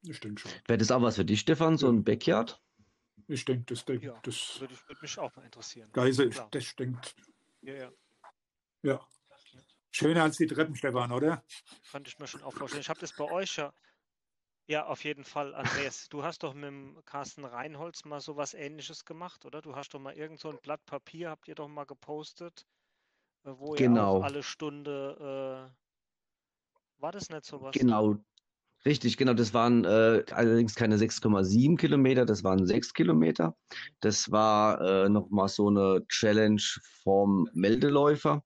[SPEAKER 3] Das stimmt schon. Wäre das auch was für dich, Stefan, so ein Backyard?
[SPEAKER 4] Ich denke, das, denk,
[SPEAKER 2] ja,
[SPEAKER 4] das
[SPEAKER 2] würde, würde, mich auch mal interessieren.
[SPEAKER 4] Geise, ich, das denkt.
[SPEAKER 2] Ja, ja.
[SPEAKER 4] Ja. Schöner als die Treppen, Stefan, oder?
[SPEAKER 2] Fand ich mir schon auch vorstellen. Ich habe das bei euch ja. Ja, auf jeden Fall, Andreas. Du hast doch mit dem Carsten Reinholz mal so was ähnliches gemacht, oder? Du hast doch mal irgend so ein Blatt Papier, habt ihr doch mal gepostet, äh, wo
[SPEAKER 3] genau.
[SPEAKER 2] ihr alle Stunde äh, war das nicht so was?
[SPEAKER 3] Genau, Richtig, genau. Das waren äh, allerdings keine 6,7 Kilometer, das waren 6 Kilometer. Das war äh, nochmal so eine Challenge vom Meldeläufer.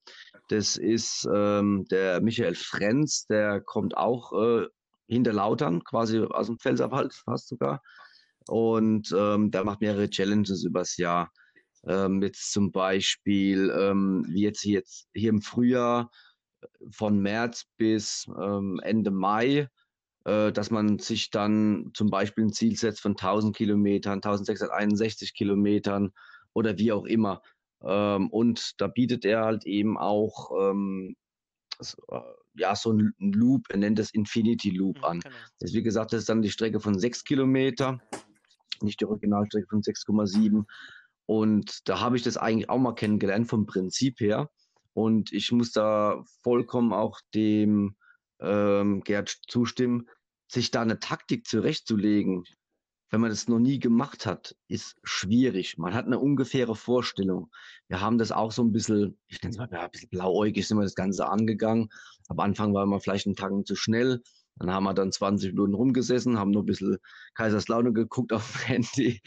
[SPEAKER 3] Das ist ähm, der Michael Frenz, der kommt auch äh, hinter Lautern, quasi aus dem Pfälzerwald fast sogar. Und ähm, der macht mehrere Challenges übers Jahr. Ähm, jetzt zum Beispiel, ähm, wie jetzt hier, jetzt hier im Frühjahr von März bis ähm, Ende Mai, äh, dass man sich dann zum Beispiel ein Ziel setzt von 1000 Kilometern, 1661 Kilometern oder wie auch immer. Ähm, und da bietet er halt eben auch ähm, so, äh, ja, so ein Loop, er nennt das Infinity Loop
[SPEAKER 2] Mhm,
[SPEAKER 3] an.
[SPEAKER 2] genau.
[SPEAKER 3] Das ist, wie gesagt, das ist dann die Strecke von 6 Kilometer, nicht die Originalstrecke von 6,7. Und da habe ich das eigentlich auch mal kennengelernt vom Prinzip her. Und ich muss da vollkommen auch dem ähm, Gerd zustimmen, sich da eine Taktik zurechtzulegen, wenn man das noch nie gemacht hat, ist schwierig. Man hat eine ungefähre Vorstellung. Wir haben das auch so ein bisschen, ich nenne es mal, ja, ein bisschen blauäugig sind wir das Ganze angegangen. Am Anfang war man vielleicht einen Tacken zu schnell. Dann haben wir dann 20 Minuten rumgesessen, haben nur ein bisschen Kaiserslaune geguckt auf dem Handy.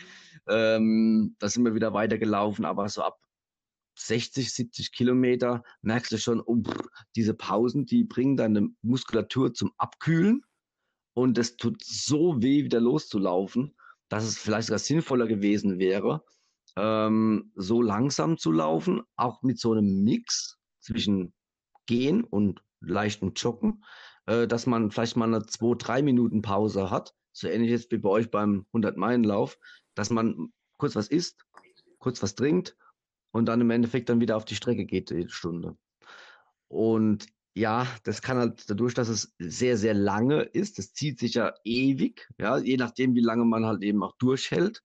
[SPEAKER 3] Ähm, da sind wir wieder weitergelaufen, aber so ab 60, 70 Kilometer merkst du schon, oh, diese Pausen, die bringen deine Muskulatur zum Abkühlen und es tut so weh, wieder loszulaufen, dass es vielleicht sogar sinnvoller gewesen wäre, ähm, so langsam zu laufen, auch mit so einem Mix zwischen Gehen und leichten Joggen, äh, dass man vielleicht mal eine 2, 3 Minuten Pause hat, so ähnlich jetzt wie bei euch beim 100-Meilen-Lauf, dass man kurz was isst, kurz was trinkt und dann im Endeffekt dann wieder auf die Strecke geht, jede Stunde. Und ja, das kann halt dadurch, dass es sehr, sehr lange ist, das zieht sich ja ewig, ja, je nachdem, wie lange man halt eben auch durchhält.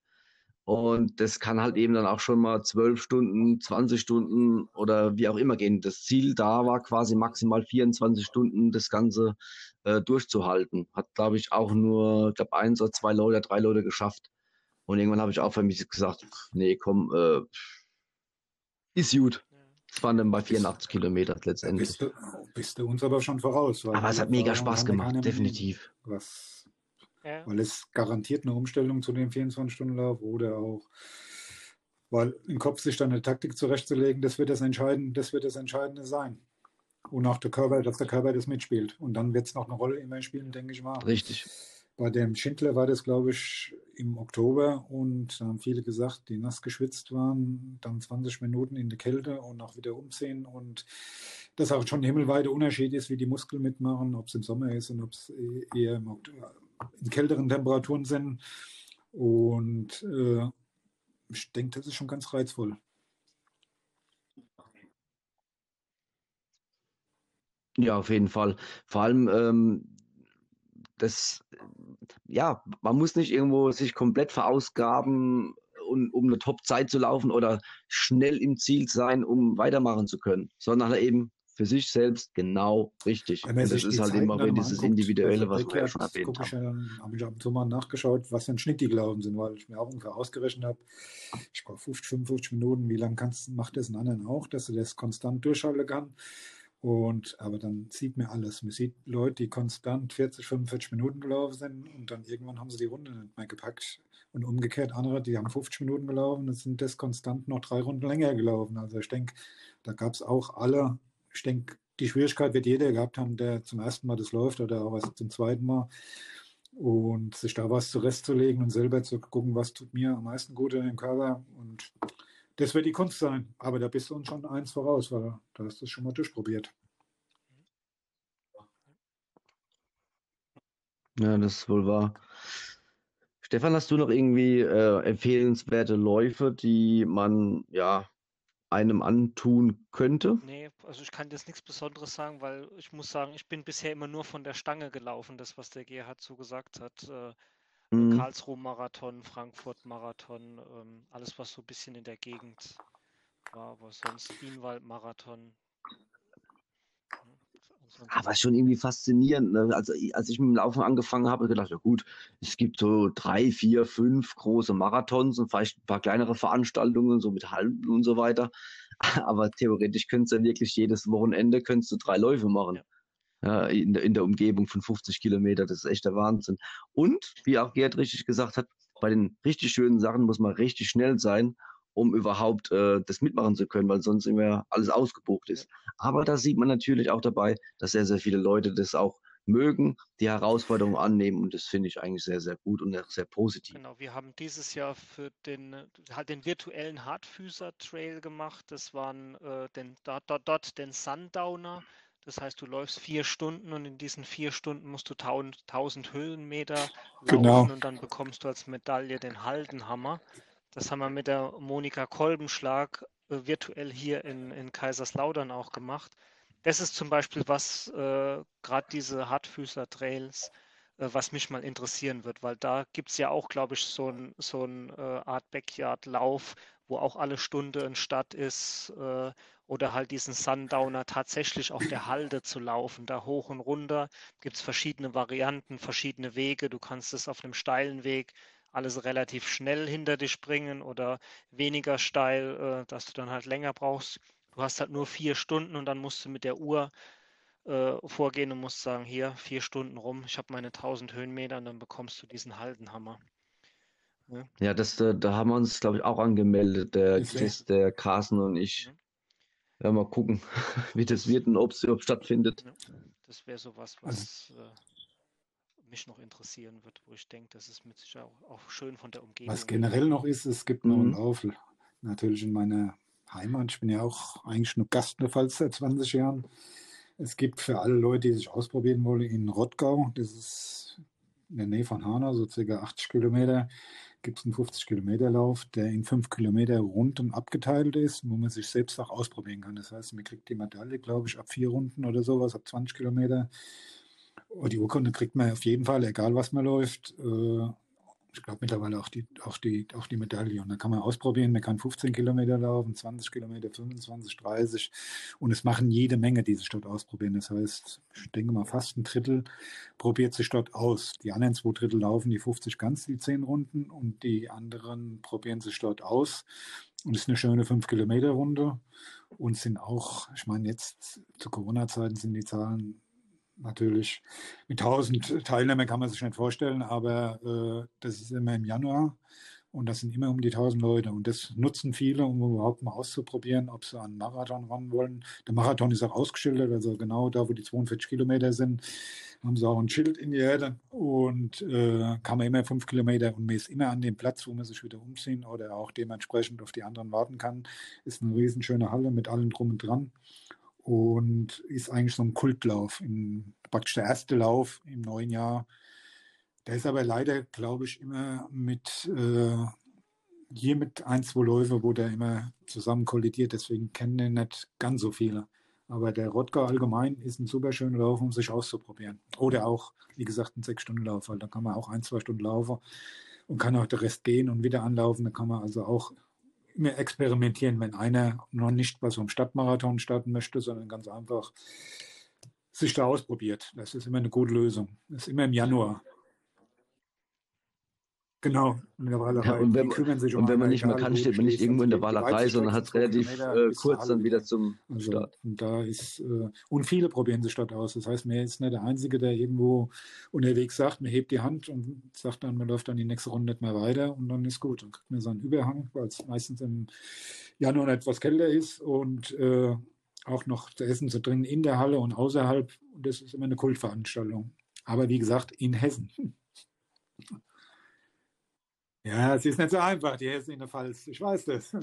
[SPEAKER 3] Und das kann halt eben dann auch schon mal zwölf Stunden, 20 Stunden oder wie auch immer gehen. Das Ziel da war quasi maximal 24 Stunden das Ganze äh, durchzuhalten. Hat, glaube ich, auch nur, ich glaube, eins oder zwei Leute, drei Leute geschafft. Und irgendwann habe ich auch für mich gesagt, nee, komm, äh, ist gut. Es waren dann bei 84 Kilometern letztendlich.
[SPEAKER 4] bist du, bist du uns aber schon voraus. weil
[SPEAKER 3] Aber es hat mega Spaß gemacht, definitiv.
[SPEAKER 4] Was,
[SPEAKER 2] Ja.
[SPEAKER 4] weil es garantiert eine Umstellung zu dem 24-Stunden-Lauf oder auch, weil im Kopf sich dann eine Taktik zurechtzulegen, das wird das Entscheidende, das wird das Entscheidende sein. Und auch der Körper, dass der Körper das mitspielt. Und dann wird es noch eine Rolle immer spielen, denke ich mal.
[SPEAKER 3] Richtig.
[SPEAKER 4] Bei dem Schindler war das, glaube ich, im Oktober und da haben viele gesagt, die nass geschwitzt waren, dann 20 Minuten in der Kälte und auch wieder umziehen und das auch schon ein himmelweiter Unterschied ist, wie die Muskeln mitmachen, ob es im Sommer ist und ob es eher in kälteren Temperaturen sind. Und äh, ich denke, das ist schon ganz reizvoll.
[SPEAKER 3] Ja, auf jeden Fall. Vor allem, ähm, das, ja, man muss nicht irgendwo sich komplett verausgaben, um, um eine Top-Zeit zu laufen oder schnell im Ziel sein, um weitermachen zu können, sondern eben für sich selbst genau richtig.
[SPEAKER 4] Wenn
[SPEAKER 3] Und das ist halt eben
[SPEAKER 4] Zeiten
[SPEAKER 3] wieder
[SPEAKER 4] mal
[SPEAKER 3] dieses
[SPEAKER 4] anguckt,
[SPEAKER 3] Individuelle, was wir ja schon erwähnt
[SPEAKER 4] ich
[SPEAKER 3] haben.
[SPEAKER 4] ja dann, habe ich ab und zu mal nachgeschaut, was für ein Schnitt die gelaufen sind, weil ich mir auch ungefähr ausgerechnet habe, ich brauche 50, 55 Minuten, wie lange kannst, macht das ein anderen auch, dass du das konstant durchhalten kann. Und, aber dann sieht man alles. Man sieht Leute, die konstant 40, 45 Minuten gelaufen sind und dann irgendwann haben sie die Runde nicht mehr gepackt. Und umgekehrt andere, die haben 50 Minuten gelaufen und sind das konstant noch drei Runden länger gelaufen. Also ich denke, da gab es auch alle, ich denke, die Schwierigkeit wird jeder gehabt haben, der zum ersten Mal das läuft oder auch was zum zweiten Mal. Und sich da was zurechtzulegen und selber zu gucken, was tut mir am meisten gut in den Körper. Und das wird die Kunst sein. Aber da bist du uns schon eins voraus, weil da hast du es schon mal durchprobiert.
[SPEAKER 3] Ja, das ist wohl wahr. Stefan, hast du noch irgendwie äh, empfehlenswerte Läufe, die man ja einem antun könnte?
[SPEAKER 2] Nee, also ich kann jetzt nichts Besonderes sagen, weil ich muss sagen, ich bin bisher immer nur von der Stange gelaufen, das, was der Gerhard so gesagt hat. Äh,
[SPEAKER 3] Mhm.
[SPEAKER 2] Karlsruhe-Marathon, Frankfurt-Marathon, ähm, alles, was so ein bisschen in der Gegend war, aber sonst Bienenwald-Marathon. Ja, ansonsten-
[SPEAKER 3] Aber schon irgendwie faszinierend. Ne? Also, als ich mit dem Laufen angefangen habe, habe ich gedacht, ja gut, es gibt so drei, vier, fünf große Marathons und vielleicht ein paar kleinere Veranstaltungen, so mit Halben und so weiter. Aber theoretisch könntest du wirklich jedes Wochenende könntest du drei Läufe machen.
[SPEAKER 2] Ja.
[SPEAKER 3] Ja, in, der- in der Umgebung von 50 Kilometer, das ist echt der Wahnsinn. Und, wie auch Gerd richtig gesagt hat, bei den richtig schönen Sachen muss man richtig schnell sein, um überhaupt äh, das mitmachen zu können, weil sonst immer alles ausgebucht ist. Aber da sieht man natürlich auch dabei, dass sehr, sehr viele Leute das auch mögen die Herausforderung annehmen und das finde ich eigentlich sehr, sehr gut und sehr positiv.
[SPEAKER 2] Genau, wir haben dieses Jahr für den, den virtuellen Hartfüßer Trail gemacht. Das waren äh, den, dort, dort, dort den Sundowner. Das heißt, du läufst vier Stunden und in diesen vier Stunden musst du 1000 Höhenmeter laufen genau. und dann bekommst du als Medaille den Haldenhammer. Das haben wir mit der Monika Kolbenschlag äh, virtuell hier in, in Kaiserslautern auch gemacht das ist zum Beispiel was, äh, gerade diese Hartfüßler-Trails, äh, was mich mal interessieren wird, weil da gibt es ja auch, glaube ich, so ein, so ein äh, Art Backyard-Lauf, wo auch alle Stunde ein Stadt ist äh, oder halt diesen Sundowner tatsächlich auf der Halde zu laufen, da hoch und runter. Gibt es verschiedene Varianten, verschiedene Wege. Du kannst es auf einem steilen Weg alles relativ schnell hinter dich bringen oder weniger steil, äh, dass du dann halt länger brauchst. Du hast halt nur vier Stunden und dann musst du mit der Uhr äh, vorgehen und musst sagen, hier, vier Stunden rum, ich habe meine 1000 Höhenmeter und dann bekommst du diesen Haldenhammer.
[SPEAKER 3] Ja, ja das, da haben wir uns, glaube ich, auch angemeldet, der Chris, der Carsten und ich. Mhm. Ja, mal gucken, wie das wird und ob es überhaupt stattfindet.
[SPEAKER 2] Das wäre sowas, was äh, mich noch interessieren wird, wo ich denke, das ist mit Sicherheit auch, auch, schön von der Umgebung.
[SPEAKER 4] Was generell noch ist, es gibt noch einen mhm. Lauf, natürlich in meiner Heimat. Ich bin ja auch eigentlich nur Gast in der Pfalz seit 20 Jahren. Es gibt für alle Leute, die sich ausprobieren wollen, in Rottgau, das ist in der Nähe von Hanau, so circa 80 Kilometer, gibt es einen 50 Kilometer Lauf, der in 5 Kilometer rund abgeteilt ist, wo man sich selbst auch ausprobieren kann. Das heißt, man kriegt die Medaille, glaube ich, ab vier Runden oder sowas, ab 20 Kilometer. Und die Urkunde kriegt man auf jeden Fall, egal was man läuft. Äh, ich glaube mittlerweile auch die, auch, die, auch die Medaille. Und da kann man ausprobieren, man kann 15 Kilometer laufen, 20 Kilometer, 25, 30. Und es machen jede Menge, die sich dort ausprobieren. Das heißt, ich denke mal, fast ein Drittel probiert sich dort aus. Die anderen zwei Drittel laufen die 50 ganz, die 10 Runden. Und die anderen probieren sich dort aus. Und es ist eine schöne 5-Kilometer-Runde. Und sind auch, ich meine, jetzt zu Corona-Zeiten sind die Zahlen natürlich mit 1000 Teilnehmern kann man sich nicht vorstellen, aber äh, das ist immer im Januar und das sind immer um die 1000 Leute und das nutzen viele, um überhaupt mal auszuprobieren, ob sie an Marathon ran wollen. Der Marathon ist auch ausgeschildert, also genau da, wo die 42 Kilometer sind, haben sie auch ein Schild in die Erde und äh, kann man immer fünf Kilometer und man ist immer an dem Platz, wo man sich wieder umziehen oder auch dementsprechend auf die anderen warten kann. Ist eine riesenschöne Halle mit allem drum und dran und ist eigentlich so ein Kultlauf, in, praktisch der erste Lauf im neuen Jahr. Der ist aber leider, glaube ich, immer mit äh, hier mit ein, zwei Läufe, wo der immer zusammen kollidiert, deswegen kennen den nicht ganz so viele. Aber der Rottgau allgemein ist ein super schöner Lauf, um sich auszuprobieren. Oder auch, wie gesagt, ein Sechs-Stunden-Lauf, weil da kann man auch ein, zwei Stunden laufen und kann auch den Rest gehen und wieder anlaufen. Da kann man also auch immer experimentieren, wenn einer noch nicht bei so einem Stadtmarathon starten möchte, sondern ganz einfach sich da ausprobiert. Das ist immer eine gute Lösung. Das ist immer im Januar. Genau,
[SPEAKER 3] in der Walerei. Ja, und wenn, man, sich um und wenn man nicht mehr kann, steht man nicht irgendwo in der Walerei, sondern hat es relativ äh, kurz dann wieder zum also, Start.
[SPEAKER 4] Und da ist, äh, und viele probieren sich dort aus. Das heißt, mir ist nicht der Einzige, der irgendwo unterwegs sagt, man hebt die Hand und sagt dann, man läuft dann die nächste Runde nicht mehr weiter und dann ist gut. Dann kriegt man so einen Überhang, weil es meistens im Januar etwas kälter ist und äh, auch noch zu essen, zu trinken in der Halle und außerhalb. Und das ist immer eine Kultveranstaltung. Aber wie gesagt, in Hessen. Ja, es ist nicht so einfach, die Hesse in der Pfalz. Ich weiß das.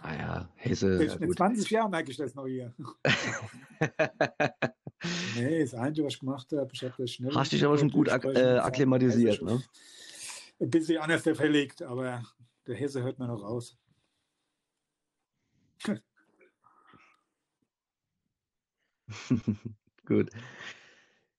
[SPEAKER 3] Ah ja, Hesse.
[SPEAKER 4] Ja, in 20 Jahren merke ich das noch hier. nee, das Einzige, was ich gemacht habe, ich habe das schnell.
[SPEAKER 3] Hast dich aber schon gut ak äh, akklimatisiert, ne?
[SPEAKER 4] Ein bisschen anders verlegt, aber der Hesse hört man noch raus.
[SPEAKER 3] gut.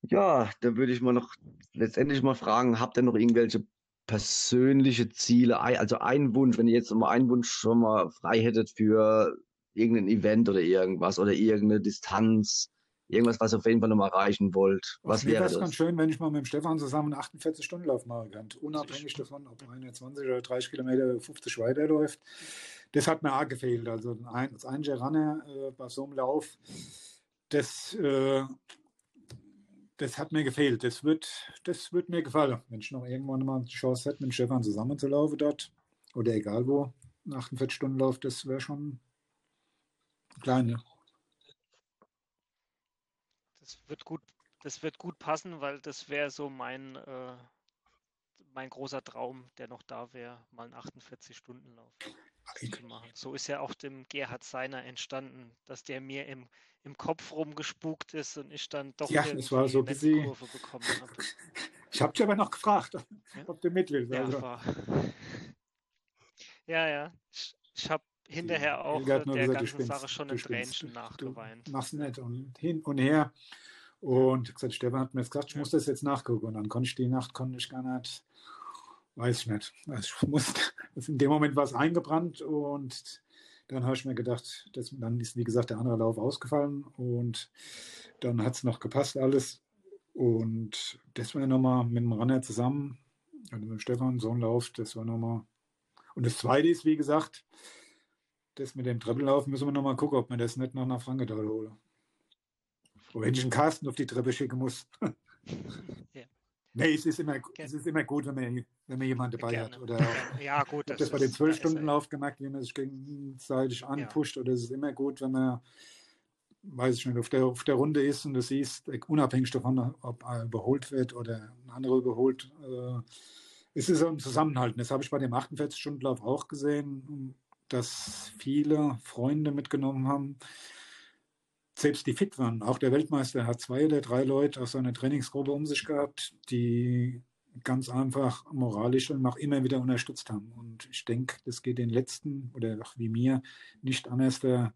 [SPEAKER 3] Ja, dann würde ich mal noch letztendlich mal fragen, habt ihr noch irgendwelche persönliche Ziele, also ein Wunsch, wenn ihr jetzt mal einen Wunsch schon mal frei hättet für irgendein Event oder irgendwas oder irgendeine Distanz, irgendwas, was ihr auf jeden Fall noch mal erreichen wollt. Was wäre das?
[SPEAKER 4] ganz schön, wenn ich mal mit dem Stefan zusammen einen 48-Stunden-Lauf machen könnte, unabhängig davon, ob einer 20 oder 30 Kilometer 50 weiterläuft. Das hat mir auch gefehlt. Also ein, als einziger Runner äh, bei so einem Lauf, das äh, das hat mir gefehlt. Das wird, das wird mir gefallen, wenn ich noch irgendwann mal die Chance hätte, mit Stefan zusammenzulaufen dort oder egal wo, nach 48 Stunden Lauf, das wäre schon klein.
[SPEAKER 2] Das wird gut, das wird gut passen, weil das wäre so mein, äh, mein großer Traum, der noch da wäre, mal einen 48-Stunden-Lauf zu machen. So ist ja auch dem Gerhard Seiner entstanden, dass der mir im, im Kopf rumgespukt ist und ich dann doch
[SPEAKER 4] ja, es war so eine Kurve
[SPEAKER 2] bekommen habe.
[SPEAKER 4] Ich habe dich aber noch gefragt, ja? ob du mit willst.
[SPEAKER 2] Ja, also. ja, ja. Ich, ich habe hinterher auch der gesagt, ganzen Sache schon ein Tränchen nachgeweint.
[SPEAKER 4] Du mach's nicht und hin und her. Und gesagt, Stefan hat mir jetzt gesagt, ich muss das jetzt nachgucken. Und dann konnte ich die Nacht konnte ich gar nicht, weiß ich nicht. Also ich musste, in dem Moment war es eingebrannt und dann habe ich mir gedacht, das, dann ist wie gesagt der andere Lauf ausgefallen und dann hat es noch gepasst alles. Und das war nochmal mit dem Runner zusammen, also mit dem Stefan, so ein Lauf, das war nochmal. Und das zweite ist, wie gesagt, das mit dem Treppenlauf müssen wir nochmal gucken, ob wir das nicht nach einer Frankenthal holen. Wenn ich einen Carsten auf die Treppe schicken muss. ja. Nee, es ist, immer, es ist immer gut, wenn man, wenn man jemanden dabei Gerne. hat. Oder
[SPEAKER 2] ja, gut.
[SPEAKER 4] Das, das bei den Zwölf-Stunden-Lauf gemacht, wie man sich gegenseitig anpusht. Ja. Oder es ist immer gut, wenn man, weiß ich nicht, auf der, auf der Runde ist und du siehst, unabhängig davon, ob er überholt wird oder ein anderer überholt, äh, es ist ein Zusammenhalten. Das habe ich bei dem 48-Stunden-Lauf auch gesehen, dass viele Freunde mitgenommen haben selbst die fit waren. Auch der Weltmeister hat zwei oder drei Leute aus seiner Trainingsgruppe um sich gehabt, die ganz einfach moralisch und auch immer wieder unterstützt haben. Und ich denke, das geht den letzten oder auch wie mir nicht anders der,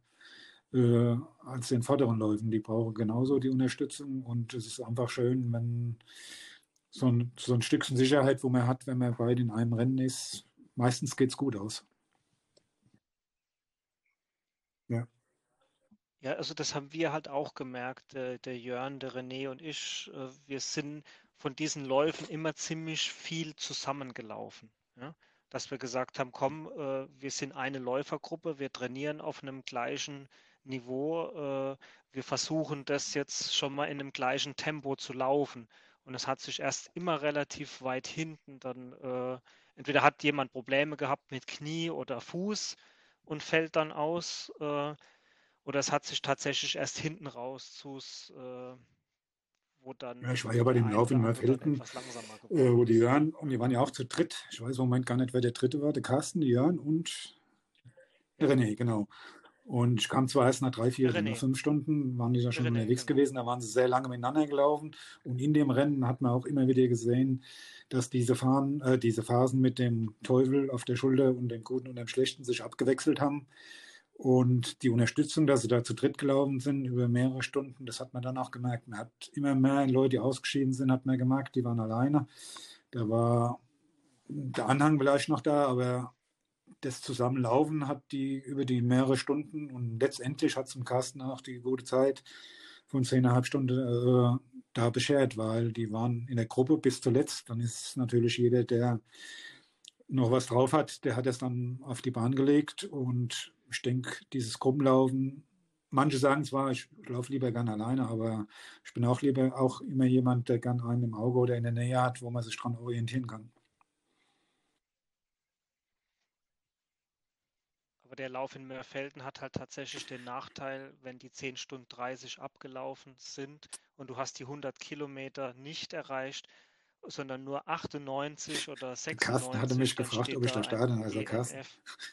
[SPEAKER 4] äh, als den vorderen Läufen. Die brauchen genauso die Unterstützung und es ist einfach schön, wenn so ein, so ein Stückchen Sicherheit, wo man hat, wenn man beide in einem Rennen ist, meistens geht es gut aus.
[SPEAKER 2] Ja. Ja, also das haben wir halt auch gemerkt, äh, der Jörn, der René und ich. Äh, wir sind von diesen Läufen immer ziemlich viel zusammengelaufen. Ja? Dass wir gesagt haben, komm, äh, wir sind eine Läufergruppe, wir trainieren auf einem gleichen Niveau, äh, wir versuchen das jetzt schon mal in einem gleichen Tempo zu laufen. Und es hat sich erst immer relativ weit hinten dann, äh, entweder hat jemand Probleme gehabt mit Knie oder Fuß und fällt dann aus. Oder es hat sich tatsächlich erst hinten raus zu, äh, wo dann.
[SPEAKER 4] Ja, ich war ja bei dem Lauf in Neufelden, äh, wo die Jörn, und die waren ja auch zu dritt. Ich weiß im Moment gar nicht, wer der dritte war, der Carsten, die Jörn und ja. René, genau. Und ich kam zwar erst nach drei, vier, nach fünf Stunden, waren die da schon René, unterwegs genau. gewesen, da waren sie sehr lange miteinander gelaufen. Und in dem Rennen hat man auch immer wieder gesehen, dass diese, Fahren, äh, diese Phasen mit dem Teufel auf der Schulter und dem Guten und dem Schlechten sich abgewechselt haben. Und die Unterstützung, dass sie da zu dritt gelaufen sind über mehrere Stunden, das hat man dann auch gemerkt. Man hat immer mehr Leute, die ausgeschieden sind, hat man gemerkt, die waren alleine. Da war der Anhang vielleicht noch da, aber das Zusammenlaufen hat die über die mehrere Stunden und letztendlich hat zum Carsten auch die gute Zeit von zehneinhalb Stunden äh, da beschert, weil die waren in der Gruppe bis zuletzt. Dann ist natürlich jeder, der noch was drauf hat, der hat es dann auf die Bahn gelegt und ich denke, dieses Gruppenlaufen, manche sagen zwar, ich laufe lieber gern alleine, aber ich bin auch lieber auch immer jemand, der gern einen im Auge oder in der Nähe hat, wo man sich dran orientieren kann.
[SPEAKER 2] Aber der Lauf in Mörfelden hat halt tatsächlich den Nachteil, wenn die 10 Stunden 30 abgelaufen sind und du hast die 100 Kilometer nicht erreicht, sondern nur 98 oder 96.
[SPEAKER 4] Carsten hatte mich gefragt, ob ich da starte. Also Carsten,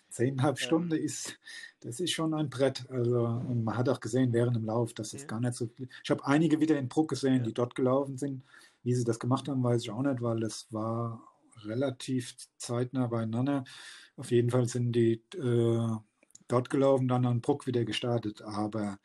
[SPEAKER 4] zehneinhalb ähm, Stunden ist, das ist schon ein Brett. Also und man hat auch gesehen während dem Lauf, dass es ja. gar nicht so. Ich habe einige wieder in Bruck gesehen, ja. die dort gelaufen sind. Wie sie das gemacht haben, weiß ich auch nicht, weil das war relativ zeitnah beieinander. Auf jeden Fall sind die äh, dort gelaufen, dann an Bruck wieder gestartet. Aber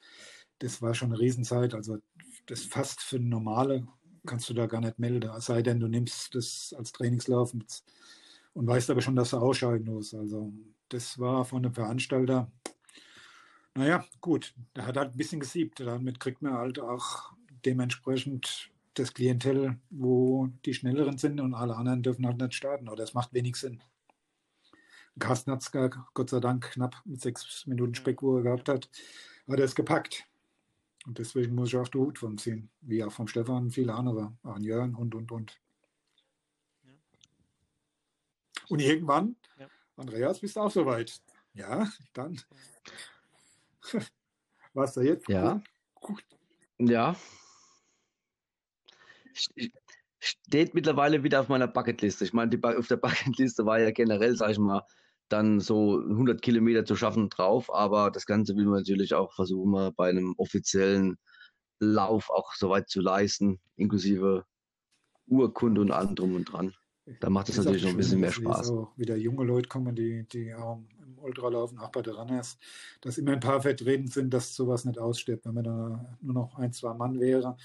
[SPEAKER 4] das war schon eine Riesenzeit. Also das fast für normale kannst du da gar nicht melden, es sei denn, du nimmst das als Trainingslauf und weißt aber schon, dass du ausscheiden musst. Also das war von einem Veranstalter, naja, gut, der hat halt ein bisschen gesiebt. Damit kriegt man halt auch dementsprechend das Klientel, wo die Schnelleren sind und alle anderen dürfen halt nicht starten. Oder es macht wenig Sinn. Carsten hat es Gott sei Dank knapp mit sechs Minuten Speck, wo er gehabt hat, hat er es gepackt. Und deswegen muss ich auch den Hut vom ziehen, wie auch vom Stefan und viele andere, an Jörn und, und, und. Ja. Und irgendwann, ja. Andreas, bist du auch soweit. Ja, dann. Was da jetzt?
[SPEAKER 3] Ja. Gut. Ja. steht mittlerweile wieder auf meiner Bucketliste. Ich meine, die, auf der Bucketliste war ja generell, sag ich mal, dann so 100 Kilometer zu schaffen drauf, aber das Ganze will man natürlich auch versuchen, bei einem offiziellen Lauf auch soweit zu leisten, inklusive Urkunde und allem drum und dran. Da macht es natürlich noch ein bisschen mehr Spaß.
[SPEAKER 4] Auch wieder junge Leute kommen, die, die auch im Ultralaufen, auch bei der Runners, dass immer ein paar vertreten sind, dass sowas nicht ausstirbt. Wenn man da nur noch ein, zwei Mann wäre,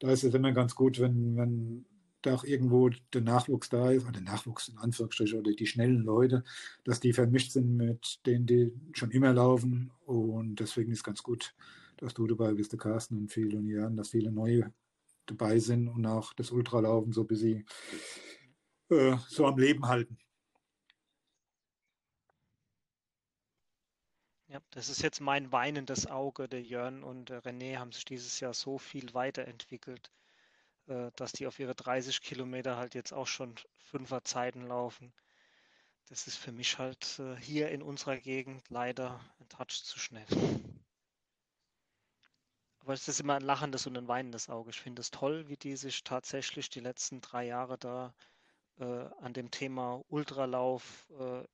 [SPEAKER 4] da ist es immer ganz gut, wenn, wenn da auch irgendwo der Nachwuchs da ist, oder der Nachwuchs in Anführungsstrichen, oder die schnellen Leute, dass die vermischt sind mit denen, die schon immer laufen. Und deswegen ist ganz gut, dass du dabei bist, der Carsten und viele und Jan, dass viele neue dabei sind und auch das Ultralaufen so ein bisschen äh, so am Leben halten.
[SPEAKER 2] Ja, das ist jetzt mein weinendes Auge. Der Jörn und der René haben sich dieses Jahr so viel weiterentwickelt, dass die auf ihre 30 Kilometer halt jetzt auch schon fünfer Zeiten laufen. Das ist für mich halt äh, hier in unserer Gegend leider ein Touch zu schnell. Aber es ist immer ein lachendes und ein weinendes Auge. Ich finde es toll, wie die sich tatsächlich die letzten drei Jahre da äh, an dem Thema Ultralauf äh,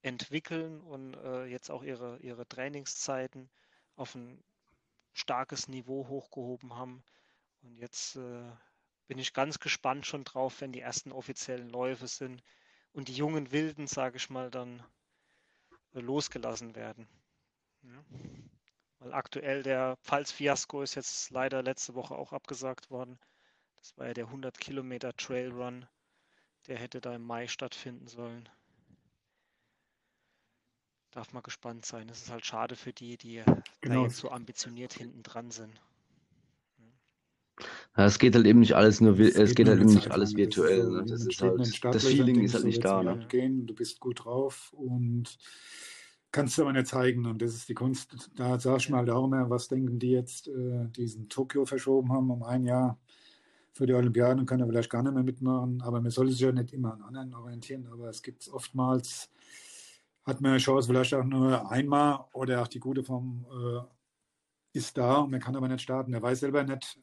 [SPEAKER 2] entwickeln und äh, jetzt auch ihre, ihre Trainingszeiten auf ein starkes Niveau hochgehoben haben. Und jetzt äh, bin ich ganz gespannt schon drauf, wenn die ersten offiziellen Läufe sind und die jungen Wilden, sage ich mal, dann äh, losgelassen werden. Ja. Weil aktuell der Pfalz-Fiasko ist jetzt leider letzte Woche auch abgesagt worden. Das war ja der 100 Kilometer Trailrun. Der hätte da im Mai stattfinden sollen. Darf man gespannt sein. Es ist halt schade für die, die genau. da jetzt so ambitioniert hinten dran sind.
[SPEAKER 3] Es geht halt eben nicht alles nur, es, es geht, halt eben nicht alles virtuell. Ne? Das, ist halt, das Feeling ist halt nicht da. Ne?
[SPEAKER 4] Gehen, du bist gut drauf und kannst du aber nicht zeigen. Und das ist die Kunst. Da sag ich mal auch mehr, was denken die jetzt, äh, diesen Tokio verschoben haben um ein Jahr für die Olympiaden, können ja vielleicht gar nicht mehr mitmachen. Aber man soll sich ja nicht immer an anderen orientieren. Aber es gibt oftmals hat man eine Chance, vielleicht auch nur einmal oder auch die gute Form äh, ist da und man kann aber nicht starten. Er weiß selber nicht,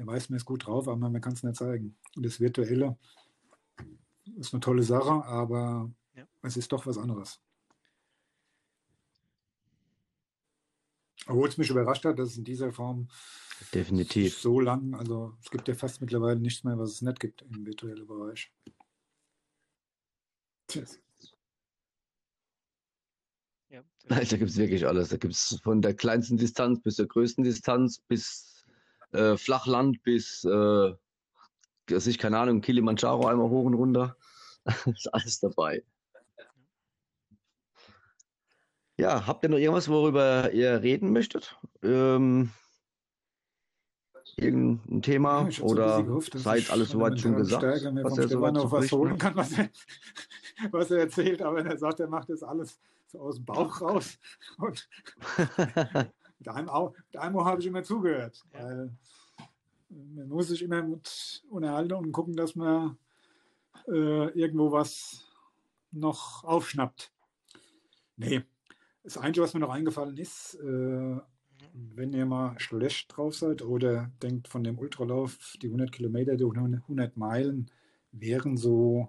[SPEAKER 4] er weiß, man ist gut drauf, aber man kann es nicht zeigen. Und das Virtuelle ist eine tolle Sache, aber ja. es ist doch was anderes. Obwohl es mich überrascht hat, dass es in dieser Form
[SPEAKER 3] definitiv
[SPEAKER 4] so lang, also es gibt ja fast mittlerweile nichts mehr, was es nicht gibt im virtuellen Bereich.
[SPEAKER 3] Tschüss. Ja, da gibt es wirklich alles. Da gibt es von der kleinsten Distanz bis zur größten Distanz, bis äh, Flachland, bis, äh, ich keine Ahnung, Kilimanjaro einmal hoch und runter. ist alles dabei. Ja, habt ihr noch irgendwas, worüber ihr reden möchtet? Ähm, irgendein Thema ja, oder gehofft, seid alles soweit schon gesagt,
[SPEAKER 4] was er soweit noch was holen kann, was er, was er erzählt, aber er sagt, er macht das alles so aus dem Bauch raus. Und mit einem, mit einem Ohr habe ich immer zugehört. Weil man muss sich immer mit unterhalten und gucken, dass man äh, irgendwo was noch aufschnappt. Nee, das Einzige, was mir noch eingefallen ist, äh, wenn ihr mal schlecht drauf seid oder denkt von dem Ultralauf, die 100 Kilometer, die 100 Meilen wären so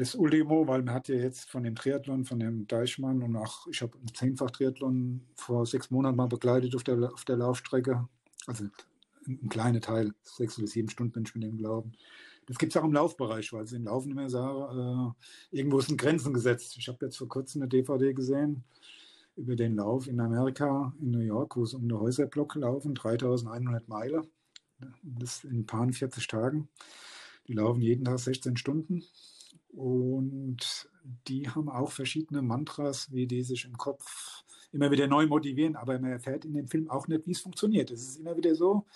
[SPEAKER 4] das Ultimo, weil man hat ja jetzt von dem Triathlon, von dem Deichmann und auch, ich habe einen Zehnfach-Triathlon vor sechs Monaten mal begleitet auf der, auf der Laufstrecke. Also ein, ein kleiner Teil, sechs oder sieben Stunden bin ich mit dem gelaufen. Das gibt es auch im Laufbereich, weil sie im Laufen immer sagen, äh, irgendwo sind Grenzen gesetzt. Ich habe jetzt vor kurzem eine DVD gesehen über den Lauf in Amerika, in New York, wo es um den Häuserblock laufen, 3100 Meilen. Das in ein paar 40 Tagen. Die laufen jeden Tag 16 Stunden. Und die haben auch verschiedene Mantras, wie die sich im Kopf immer wieder neu motivieren, aber man erfährt in dem Film auch nicht, wie es funktioniert. Es ist immer wieder so,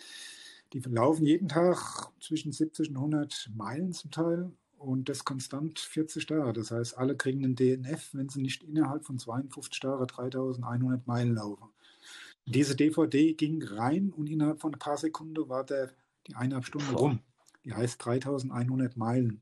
[SPEAKER 4] die laufen jeden Tag zwischen 70 und 100 Meilen zum Teil und das konstant 40 Tage. Das heißt, alle kriegen einen DNF, wenn sie nicht innerhalb von 52 Tagen 3100 Meilen laufen. Diese DVD ging rein und innerhalb von ein paar Sekunden war der, die eineinhalb Stunden rum. Die heißt 3100 Meilen.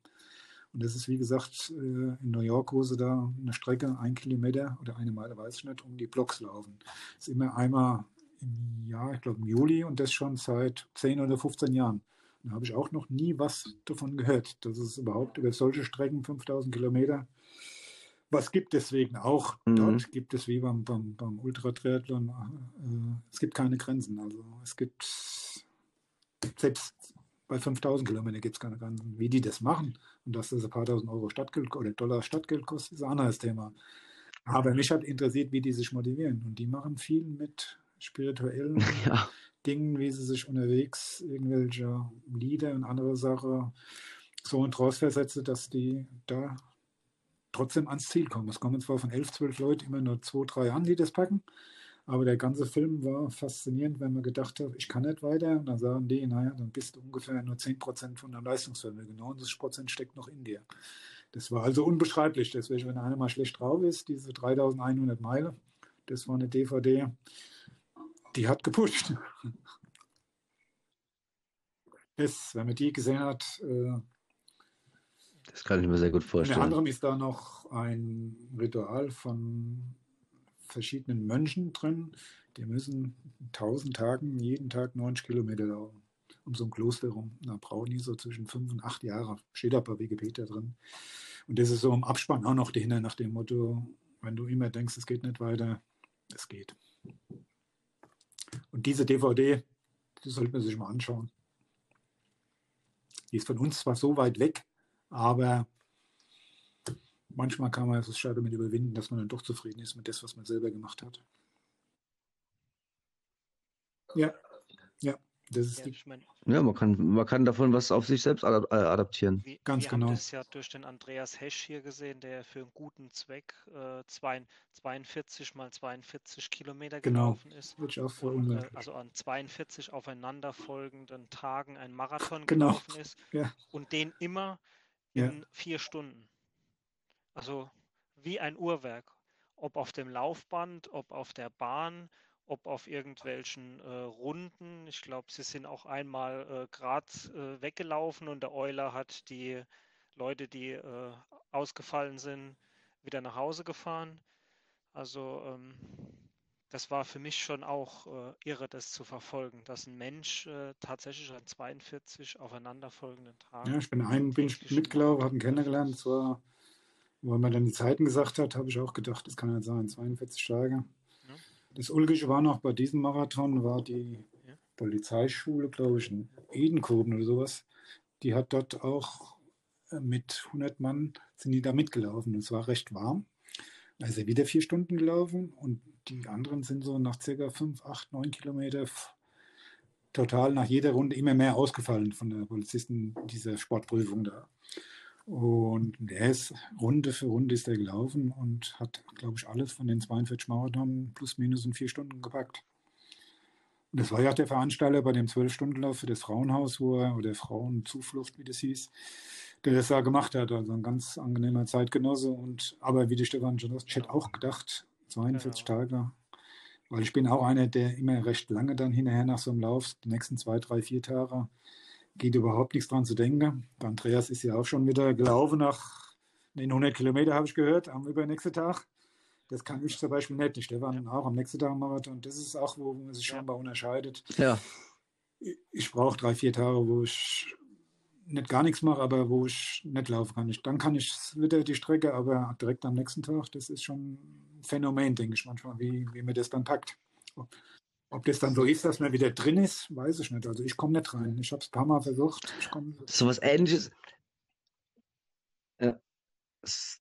[SPEAKER 4] Und das ist, wie gesagt, äh, in New York, wo sie da eine Strecke, ein Kilometer oder eine Meile, weiß ich nicht, um die Blocks laufen. Das ist immer einmal im Jahr, ich glaube im Juli und das schon seit 10 oder 15 Jahren. Da habe ich auch noch nie was davon gehört, dass es überhaupt über solche Strecken, 5000 Kilometer, was gibt. Deswegen auch
[SPEAKER 3] Mhm.
[SPEAKER 4] dort gibt es wie beim, beim, beim Ultratriathlon, äh, es gibt keine Grenzen. Also es gibt selbst bei 5000 Kilometern gibt es keine Grenzen. Wie die das machen und dass das ein paar tausend Euro Stadtgeld oder Dollar Stadtgeld kostet, ist ein anderes Thema. Aber mich hat interessiert, wie die sich motivieren. Und die machen viel mit spirituellen
[SPEAKER 3] Ja,
[SPEAKER 4] Dingen, wie sie sich unterwegs irgendwelche Lieder und andere Sachen so in Trance versetzen, dass die da trotzdem ans Ziel kommen. Es kommen zwar von elf, zwölf Leuten immer nur zwei, drei an, die das packen, aber der ganze Film war faszinierend, wenn man gedacht hat, ich kann nicht weiter. Und dann sagen die, naja, dann bist du ungefähr nur 10% von deinem Leistungsvermögen. 90% steckt noch in dir. Das war also unbeschreiblich. Deswegen, wenn einer mal schlecht drauf ist, diese 3100 Meilen, das war eine DVD, die hat gepusht. Das, wenn man die gesehen hat, äh,
[SPEAKER 3] das kann ich mir sehr gut
[SPEAKER 4] unter
[SPEAKER 3] vorstellen.
[SPEAKER 4] anderem ist da noch ein Ritual von verschiedenen Mönchen drin. Die müssen in 1000 Tagen jeden Tag 90 Kilometer laufen. Um so ein Kloster rum. Da brauchen die so zwischen fünf und acht Jahre. Steht da bei Wikipedia drin. Und das ist so im Abspann auch noch dahinter nach dem Motto, wenn du immer denkst, es geht nicht weiter, es geht. Und diese DVD, die sollte man sich mal anschauen. Die ist von uns zwar so weit weg, aber manchmal kann man es schade damit überwinden, dass man dann doch zufrieden ist mit dem, was man selber gemacht hat. Ja, ja, das ist
[SPEAKER 2] Ja,
[SPEAKER 4] die,
[SPEAKER 2] ich mein,
[SPEAKER 3] Ja, man kann, man kann davon was auf sich selbst äh, adaptieren.
[SPEAKER 2] wir,
[SPEAKER 4] Ganz
[SPEAKER 2] wir
[SPEAKER 4] genau.
[SPEAKER 2] haben das ja durch den Andreas Hesch hier gesehen, der für einen guten Zweck äh, zwei- 42 mal 42 Kilometer
[SPEAKER 4] Genau.
[SPEAKER 2] gelaufen ist.
[SPEAKER 4] würde ich auch für
[SPEAKER 2] Und, äh, also an 42 aufeinanderfolgenden Tagen ein Marathon
[SPEAKER 4] Genau.
[SPEAKER 2] gelaufen ist
[SPEAKER 4] Ja.
[SPEAKER 2] und den immer
[SPEAKER 4] Ja.
[SPEAKER 2] in vier Stunden. Also wie ein Uhrwerk. Ob auf dem Laufband, ob auf der Bahn, ob auf irgendwelchen äh, Runden. Ich glaube, sie sind auch einmal äh, gerade äh, weggelaufen und der Euler hat die Leute, die äh, ausgefallen sind, wieder nach Hause gefahren. Also ähm, das war für mich schon auch äh, irre, das zu verfolgen, dass ein Mensch äh, tatsächlich an 42 aufeinanderfolgenden Tagen
[SPEAKER 4] Ja, ich bin einen bin ich mitgelaufen, habe ihn kennengelernt. Das war, wo man dann die Zeiten gesagt hat, habe ich auch gedacht, das kann nicht sein, 42 Tage.
[SPEAKER 2] Ja.
[SPEAKER 4] Das Ulgische war noch bei diesem Marathon, war die
[SPEAKER 2] Ja.
[SPEAKER 4] Polizeischule, glaube ich, in Edenkoben oder sowas. Die hat dort auch äh, mit 100 Mann, sind die da mitgelaufen. Und es war recht warm. Da ist er wieder vier Stunden gelaufen und die anderen sind so nach circa 5, 8, 9 Kilometer total nach jeder Runde immer mehr ausgefallen von der Polizisten dieser Sportprüfung da. Und der ist Runde für Runde ist er gelaufen und hat, glaube ich, alles von den 42 Marathon plus minus in vier Stunden gepackt. Und das war ja auch der Veranstalter bei dem 12-Stunden-Lauf für das Frauenhaus, wo er, oder Frauenzuflucht, wie das hieß, der das da gemacht hat. Also ein ganz angenehmer Zeitgenosse. Und, aber wie die Stefan schon sagt, ich hätte auch gedacht, 42
[SPEAKER 2] Genau.
[SPEAKER 4] Tage. Weil ich bin auch einer, der immer recht lange dann hinterher nach so einem Lauf, die nächsten zwei, drei, vier Tage, geht überhaupt nichts dran zu denken. Der Andreas ist ja auch schon wieder gelaufen nach den 100 Kilometer, habe ich gehört, am übernächsten Tag. Das kann ich zum Beispiel nicht. Die Stefan auch am nächsten Tag am Marathon. Das ist auch, wo man sich scheinbar unterscheidet.
[SPEAKER 3] Ja,
[SPEAKER 4] Ich brauche drei, vier Tage, wo ich nicht gar nichts mache, aber wo ich nicht laufen kann. Ich, dann kann ich wieder die Strecke, aber direkt am nächsten Tag, das ist schon ein Phänomen, denke ich manchmal, wie, wie mir das dann packt. Ob das dann so ist, dass man wieder drin ist, weiß ich nicht. Also ich komme nicht rein. Ich habe es ein paar Mal versucht. Ich komm,
[SPEAKER 3] sowas ähnliches. Ja, s-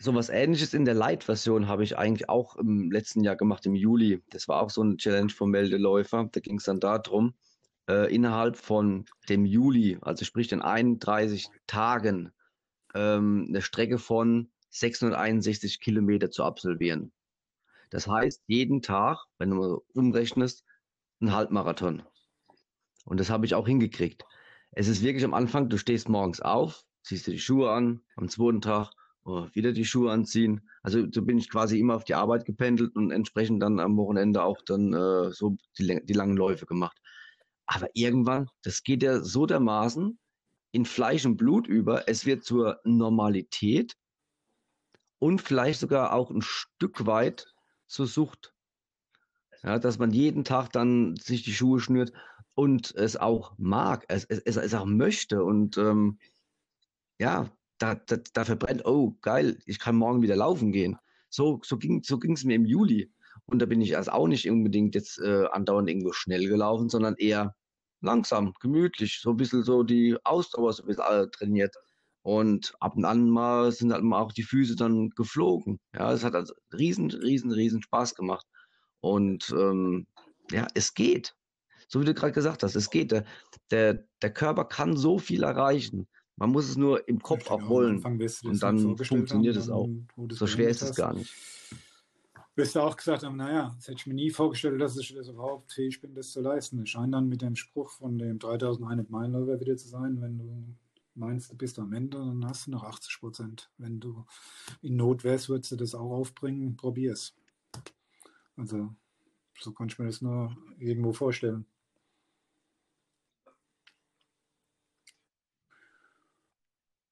[SPEAKER 3] sowas ähnliches in der Light-Version habe ich eigentlich auch im letzten Jahr gemacht, im Juli. Das war auch so eine Challenge vom Meldeläufer. Da ging es dann darum, äh, innerhalb von dem Juli, also sprich den 31 Tagen, ähm, eine Strecke von 661 Kilometer zu absolvieren. Das heißt, jeden Tag, wenn du umrechnest, ein Halbmarathon. Und das habe ich auch hingekriegt. Es ist wirklich am Anfang, du stehst morgens auf, ziehst dir die Schuhe an, am zweiten Tag oh, wieder die Schuhe anziehen. Also so bin ich quasi immer auf die Arbeit gependelt und entsprechend dann am Wochenende auch dann äh, so die, die langen Läufe gemacht. Aber irgendwann, das geht ja so dermaßen in Fleisch und Blut über, es wird zur Normalität und vielleicht sogar auch ein Stück weit zur Sucht. Ja, dass man jeden Tag dann sich die Schuhe schnürt. und es auch mag, es, es, es auch möchte und ähm, ja, da, da, da verbrennt, oh geil, ich kann morgen wieder laufen gehen. So, so ging so es mir im Juli. Und da bin ich erst auch nicht unbedingt jetzt äh, andauernd irgendwo schnell gelaufen, sondern eher langsam, gemütlich, so ein bisschen so die Ausdauer so ein bisschen äh, trainiert. Und ab und an mal sind halt mal auch die Füße dann geflogen. Ja, es hat also riesen, riesen, riesen Spaß gemacht. Und ähm, ja, es geht. So wie du gerade gesagt hast, es geht. Der, der, der Körper kann so viel erreichen. Man muss es nur im Kopf auch wollen. Und dann funktioniert es auch. So schwer ist es gar nicht.
[SPEAKER 4] Wirst du auch gesagt haben, naja, das hätte ich mir nie vorgestellt, dass ich das überhaupt fähig bin, das zu leisten. Es scheint dann mit dem Spruch von dem 3100 Meilenläufer wieder zu sein, wenn du meinst, du bist am Ende, dann hast du noch 80 Prozent. Wenn du in Not wärst, würdest du das auch aufbringen, probier es. Also, so kann ich mir das nur irgendwo vorstellen.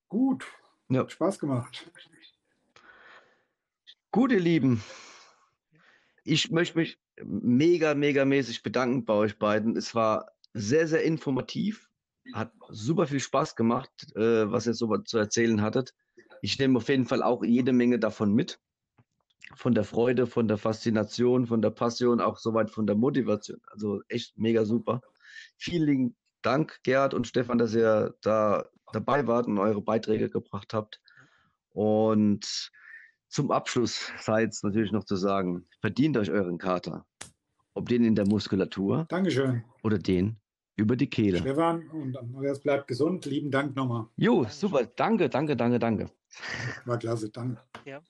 [SPEAKER 4] Gut. Ja. Hat Spaß gemacht.
[SPEAKER 3] Gut, ihr Lieben. Ich möchte mich mega, mega mäßig bedanken bei euch beiden. Es war sehr, sehr informativ. Hat super viel Spaß gemacht, äh, was ihr so zu erzählen hattet. Ich nehme auf jeden Fall auch jede Menge davon mit. Von der Freude, von der Faszination, von der Passion, auch soweit von der Motivation. Also echt mega super. Vielen Dank, Gerhard und Stefan, dass ihr da dabei wart und eure Beiträge gebracht habt. Und zum Abschluss sei jetzt natürlich noch zu sagen, verdient euch euren Kater. Ob den in der Muskulatur
[SPEAKER 4] Dankeschön.
[SPEAKER 3] oder den über die Kehle.
[SPEAKER 4] Stefan, und Andreas bleibt gesund. Lieben Dank nochmal.
[SPEAKER 3] Jo, super. Danke, danke, danke, danke.
[SPEAKER 4] War klasse. Danke.
[SPEAKER 2] Ja.